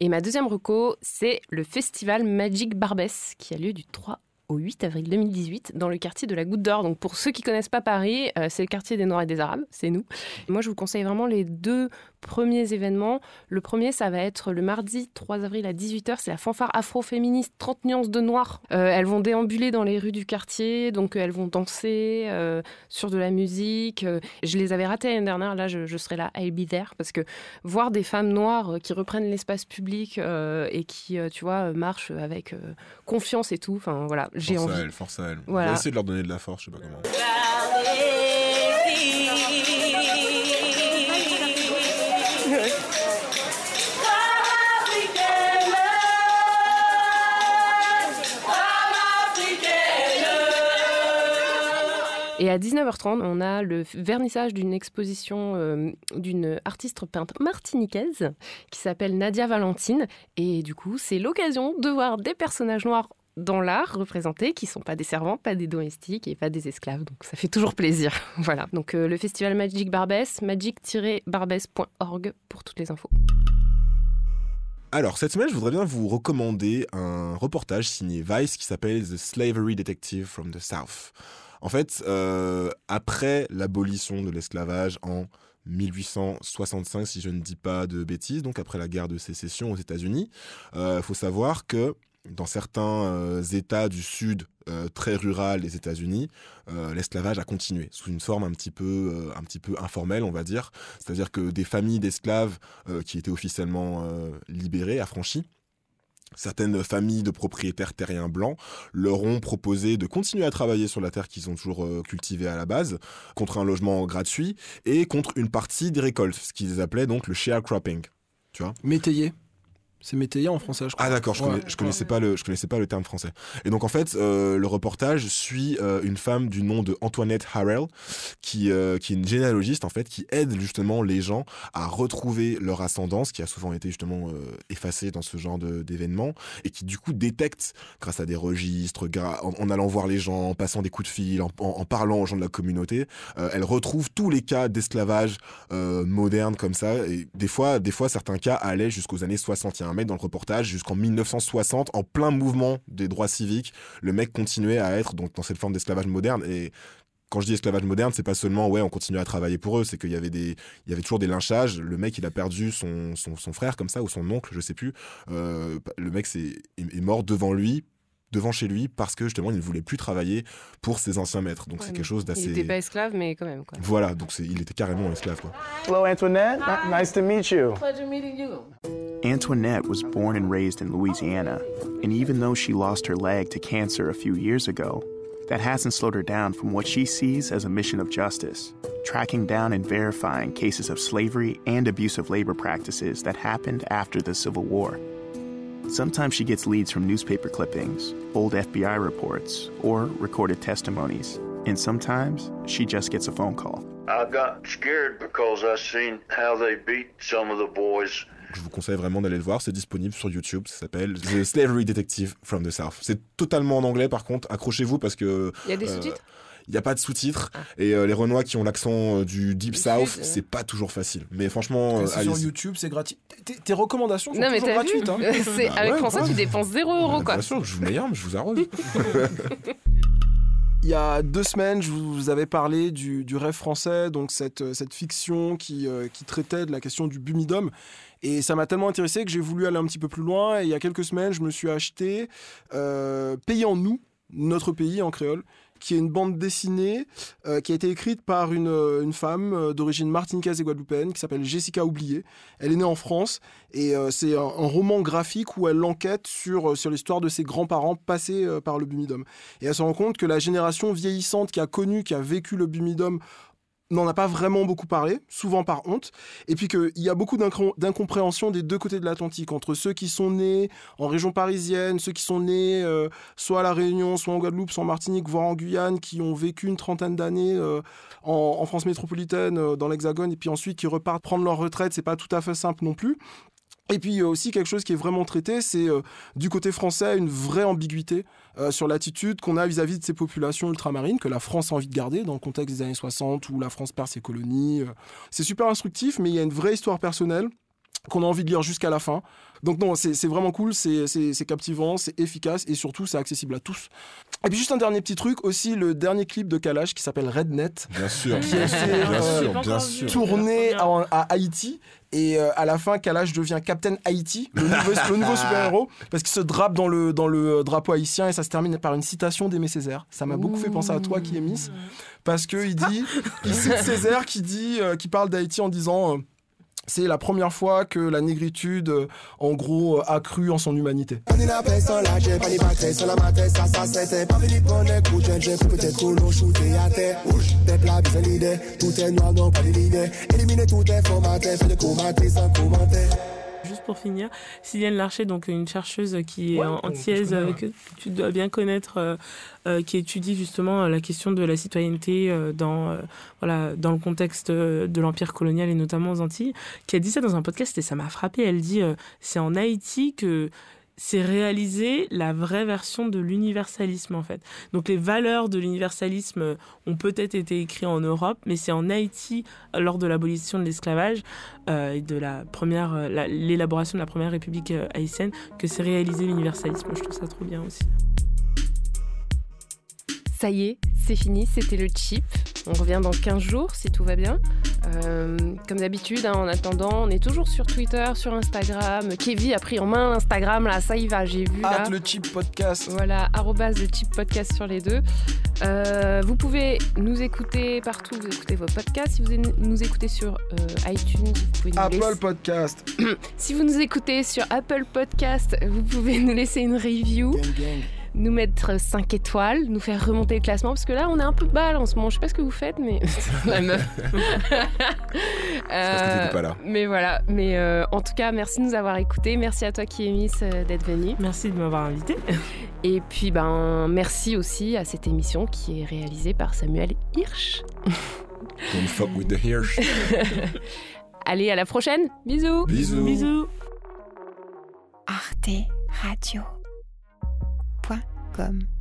Et ma deuxième reco, c'est le festival Magic Barbès qui a lieu du 3 au 8 avril 2018 dans le quartier de la Goutte d'Or. Donc pour ceux qui connaissent pas Paris, euh, c'est le quartier des Noirs et des Arabes, c'est nous. Et moi, je vous conseille vraiment les deux premiers événements. Le premier, ça va être le mardi 3 avril à 18h, c'est la fanfare afro-féministe 30 nuances de noir. Euh, elles vont déambuler dans les rues du quartier, donc euh, elles vont danser euh, sur de la musique. Je les avais ratées l'année dernière, là je, je serai là, I'll be there, parce que voir des femmes noires qui reprennent l'espace public euh, et qui, tu vois, marchent avec confiance et tout. Enfin, voilà, j'ai Force envie. à elle, force à elle. Voilà. On va essayer de leur donner de la force, je sais pas comment. Et à 19h30, on a le vernissage d'une exposition euh, d'une artiste peintre martiniquaise qui s'appelle Nadia Valentine. Et du coup, c'est l'occasion de voir des personnages noirs dans l'art représentés qui sont pas des servants, pas des domestiques et pas des esclaves. Donc ça fait toujours plaisir. voilà. Donc euh, le festival Magic Barbès, magic-barbès.org pour toutes les infos. Alors, cette semaine, je voudrais bien vous recommander un reportage signé Vice qui s'appelle The Slavery Detective from the South. En fait, euh, après l'abolition de l'esclavage en 1865, si je ne dis pas de bêtises, donc après la guerre de sécession aux États-Unis, il faut savoir que dans certains euh, États du Sud euh, très rural des États-Unis, euh, l'esclavage a continué sous une forme un petit peu, euh, informelle, on va dire. C'est-à-dire que des familles d'esclaves euh, qui étaient officiellement euh, libérées, affranchies, certaines familles de propriétaires terriens blancs leur ont proposé de continuer à travailler sur la terre qu'ils ont toujours euh, cultivée à la base, contre un logement gratuit et contre une partie des récoltes, ce qu'ils appelaient donc le sharecropping. Tu vois? Métayer. C'est métayer en français, je crois. Ah d'accord, je, Ouais. connais- je connaissais pas le je connaissais pas le terme français. Et donc en fait, euh, le reportage suit euh, une femme du nom de Antoinette Harrell, qui euh, qui est une généalogiste en fait, qui aide justement les gens à retrouver leur ascendance, qui a souvent été justement effacée dans ce genre d'événements, et qui du coup détecte grâce à des registres, en, en allant voir les gens, en passant des coups de fil, en, en- en parlant aux gens de la communauté, elle retrouve tous les cas d'esclavage moderne comme ça. Et des fois, des fois, certains cas allaient jusqu'aux années 60. Mec dans le reportage jusqu'en 1960, en plein mouvement des droits civiques, le mec continuait à être donc dans cette forme d'esclavage moderne. Et quand je dis esclavage moderne, c'est pas seulement ouais, on continue à travailler pour eux, c'est qu'il y avait des, il y avait toujours des lynchages. Le mec, il a perdu son, son, frère comme ça ou son oncle, je sais plus. Euh, le mec est mort devant lui devant chez lui parce que justement il ne voulait plus travailler pour ses anciens maîtres donc Ouais, c'est quelque chose Il d'assez n'était pas esclave, mais quand même. Quoi. voilà donc c'est il était carrément esclave quoi Hello, Antoinette. Ni- Nice to meet you. Pleasure meeting you. Antoinette was born and raised in Louisiana, and even though she lost her leg to cancer a few years ago, that hasn't slowed her down from what she sees as a mission of justice, tracking down and verifying cases of slavery and abusive labor practices that happened after the Civil War. Sometimes she gets leads from newspaper clippings, old FBI reports, or recorded testimonies, and sometimes she just gets a phone call. I got scared because I seen how they beat some of the boys. je vous conseille vraiment d'aller le voir c'est disponible sur YouTube ça s'appelle The Slavery Detective from the South c'est totalement en anglais par contre accrochez-vous parce que Il y a des euh, sous-titres? Il n'y a pas de sous-titres et euh, les Renois qui ont l'accent euh, du Deep South Sud, c'est pas toujours facile mais franchement euh, C'est sur. YouTube, c'est gratuit. Tes- recommandations sont Non, mais toujours gratuites. hein. C'est- Ah Avec ouais, François, ouais. tu dépenses 0 euros, quoi. bien sûr je vous mais je vous arrose Il y a deux semaines, je vous avais parlé du, du rêve français, donc cette, cette fiction qui, euh, qui traitait de la question du bumidum. Et ça m'a tellement intéressé que j'ai voulu aller un petit peu plus loin. Et il y a quelques semaines, je me suis acheté euh, Pays en nous, notre pays en créole, qui est une bande dessinée euh, qui a été écrite par une, euh, une femme euh, d'origine martiniquaise et guadeloupéenne qui s'appelle Jessica Oublié. Elle est née en France et c'est un, roman graphique où elle enquête sur, sur l'histoire de ses grands-parents passés par le bumidum. Et elle se rend compte que la génération vieillissante qui a connu, qui a vécu le bumidum n'en a pas vraiment beaucoup parlé, souvent par honte, et puis qu'il y a beaucoup d'incom- d'incompréhension des deux côtés de l'Atlantique, entre ceux qui sont nés en région parisienne, ceux qui sont nés euh, soit à La Réunion, soit en Guadeloupe, soit en Martinique, voire en Guyane, qui ont vécu une trentaine d'années euh, en, en France métropolitaine, euh, dans l'Hexagone, et puis ensuite qui repartent prendre leur retraite, c'est pas tout à fait simple non plus. Et puis euh, aussi quelque chose qui est vraiment traité, c'est euh, du côté français une vraie ambiguïté euh, sur l'attitude qu'on a vis-à-vis de ces populations ultramarines que la France a envie de garder dans le contexte des années 60 où la France perd ses colonies. C'est super instructif, mais il y a une vraie histoire personnelle qu'on a envie de lire jusqu'à la fin. Donc non, c'est vraiment cool, c'est- captivant, c'est efficace et surtout c'est accessible à tous. Et puis juste un dernier petit truc, aussi le dernier clip de Kalash qui s'appelle Rednet. Bien sûr, Qui a été bien euh, sûr, bien sûr. tourné en- à Haïti. Et euh, à la fin, Kalash devient Captain Haïti, le nouveau, le nouveau super-héros, parce qu'il se drape dans le, dans le drapeau haïtien et ça se termine par une citation d'Aimé Césaire. Ça m'a beaucoup fait penser à toi qui est Miss, parce qu'il dit, il cite Césaire qui, dit, euh, qui parle d'Haïti en disant. C'est la première fois que la négritude, euh, en gros, euh, a cru en son humanité. Juste pour finir, Sylviane Larcher, donc une chercheuse qui est Ouais, antillaise, ouais. que tu dois bien connaître, euh, euh, qui étudie justement euh, la question de la citoyenneté dans, voilà, dans le contexte de l'empire colonial et notamment aux Antilles, qui a dit ça dans un podcast et ça m'a frappé. Elle dit c'est en Haïti que c'est réalisé la vraie version de l'universalisme en fait. Donc les valeurs de l'universalisme ont peut-être été écrites en Europe, mais c'est en Haïti lors de l'abolition de l'esclavage euh, et de la première, euh, la- l'élaboration de la première république euh, haïtienne que c'est réalisé l'universalisme. Je trouve ça trop bien aussi. Ça y est, c'est fini, c'était le chip. On revient dans 15 jours si tout va bien. Euh, comme d'habitude, hein, en attendant, on est toujours sur Twitter, sur Instagram. Kevin a pris en main l'Instagram, là, ça y va, j'ai vu. Là. Le cheap podcast. Voilà, arrobase le chip podcast sur les deux. Euh, vous pouvez nous écouter partout, vous écoutez vos podcasts. Si vous nous écoutez sur euh, iTunes, vous pouvez nous Apple laisser- Podcast. si vous nous écoutez sur Apple Podcast, vous pouvez nous laisser une review, nous mettre 5 étoiles, nous faire remonter le classement, parce que là, on est un peu bas là, en ce moment. Je sais pas ce que vous faites, mais... La meuf. parce que t'étais pas là. Mais voilà, mais euh, en tout cas, merci de nous avoir écoutés. Merci à toi qui est Miss euh, d'être venu. Merci de m'avoir invité. Et puis, ben, merci aussi à cette émission qui est réalisée par Samuel Hirsch. Don't fuck with the Hirsch. Allez, à la prochaine. Bisous. Bisous. Bisous. Arte Radio. Point com.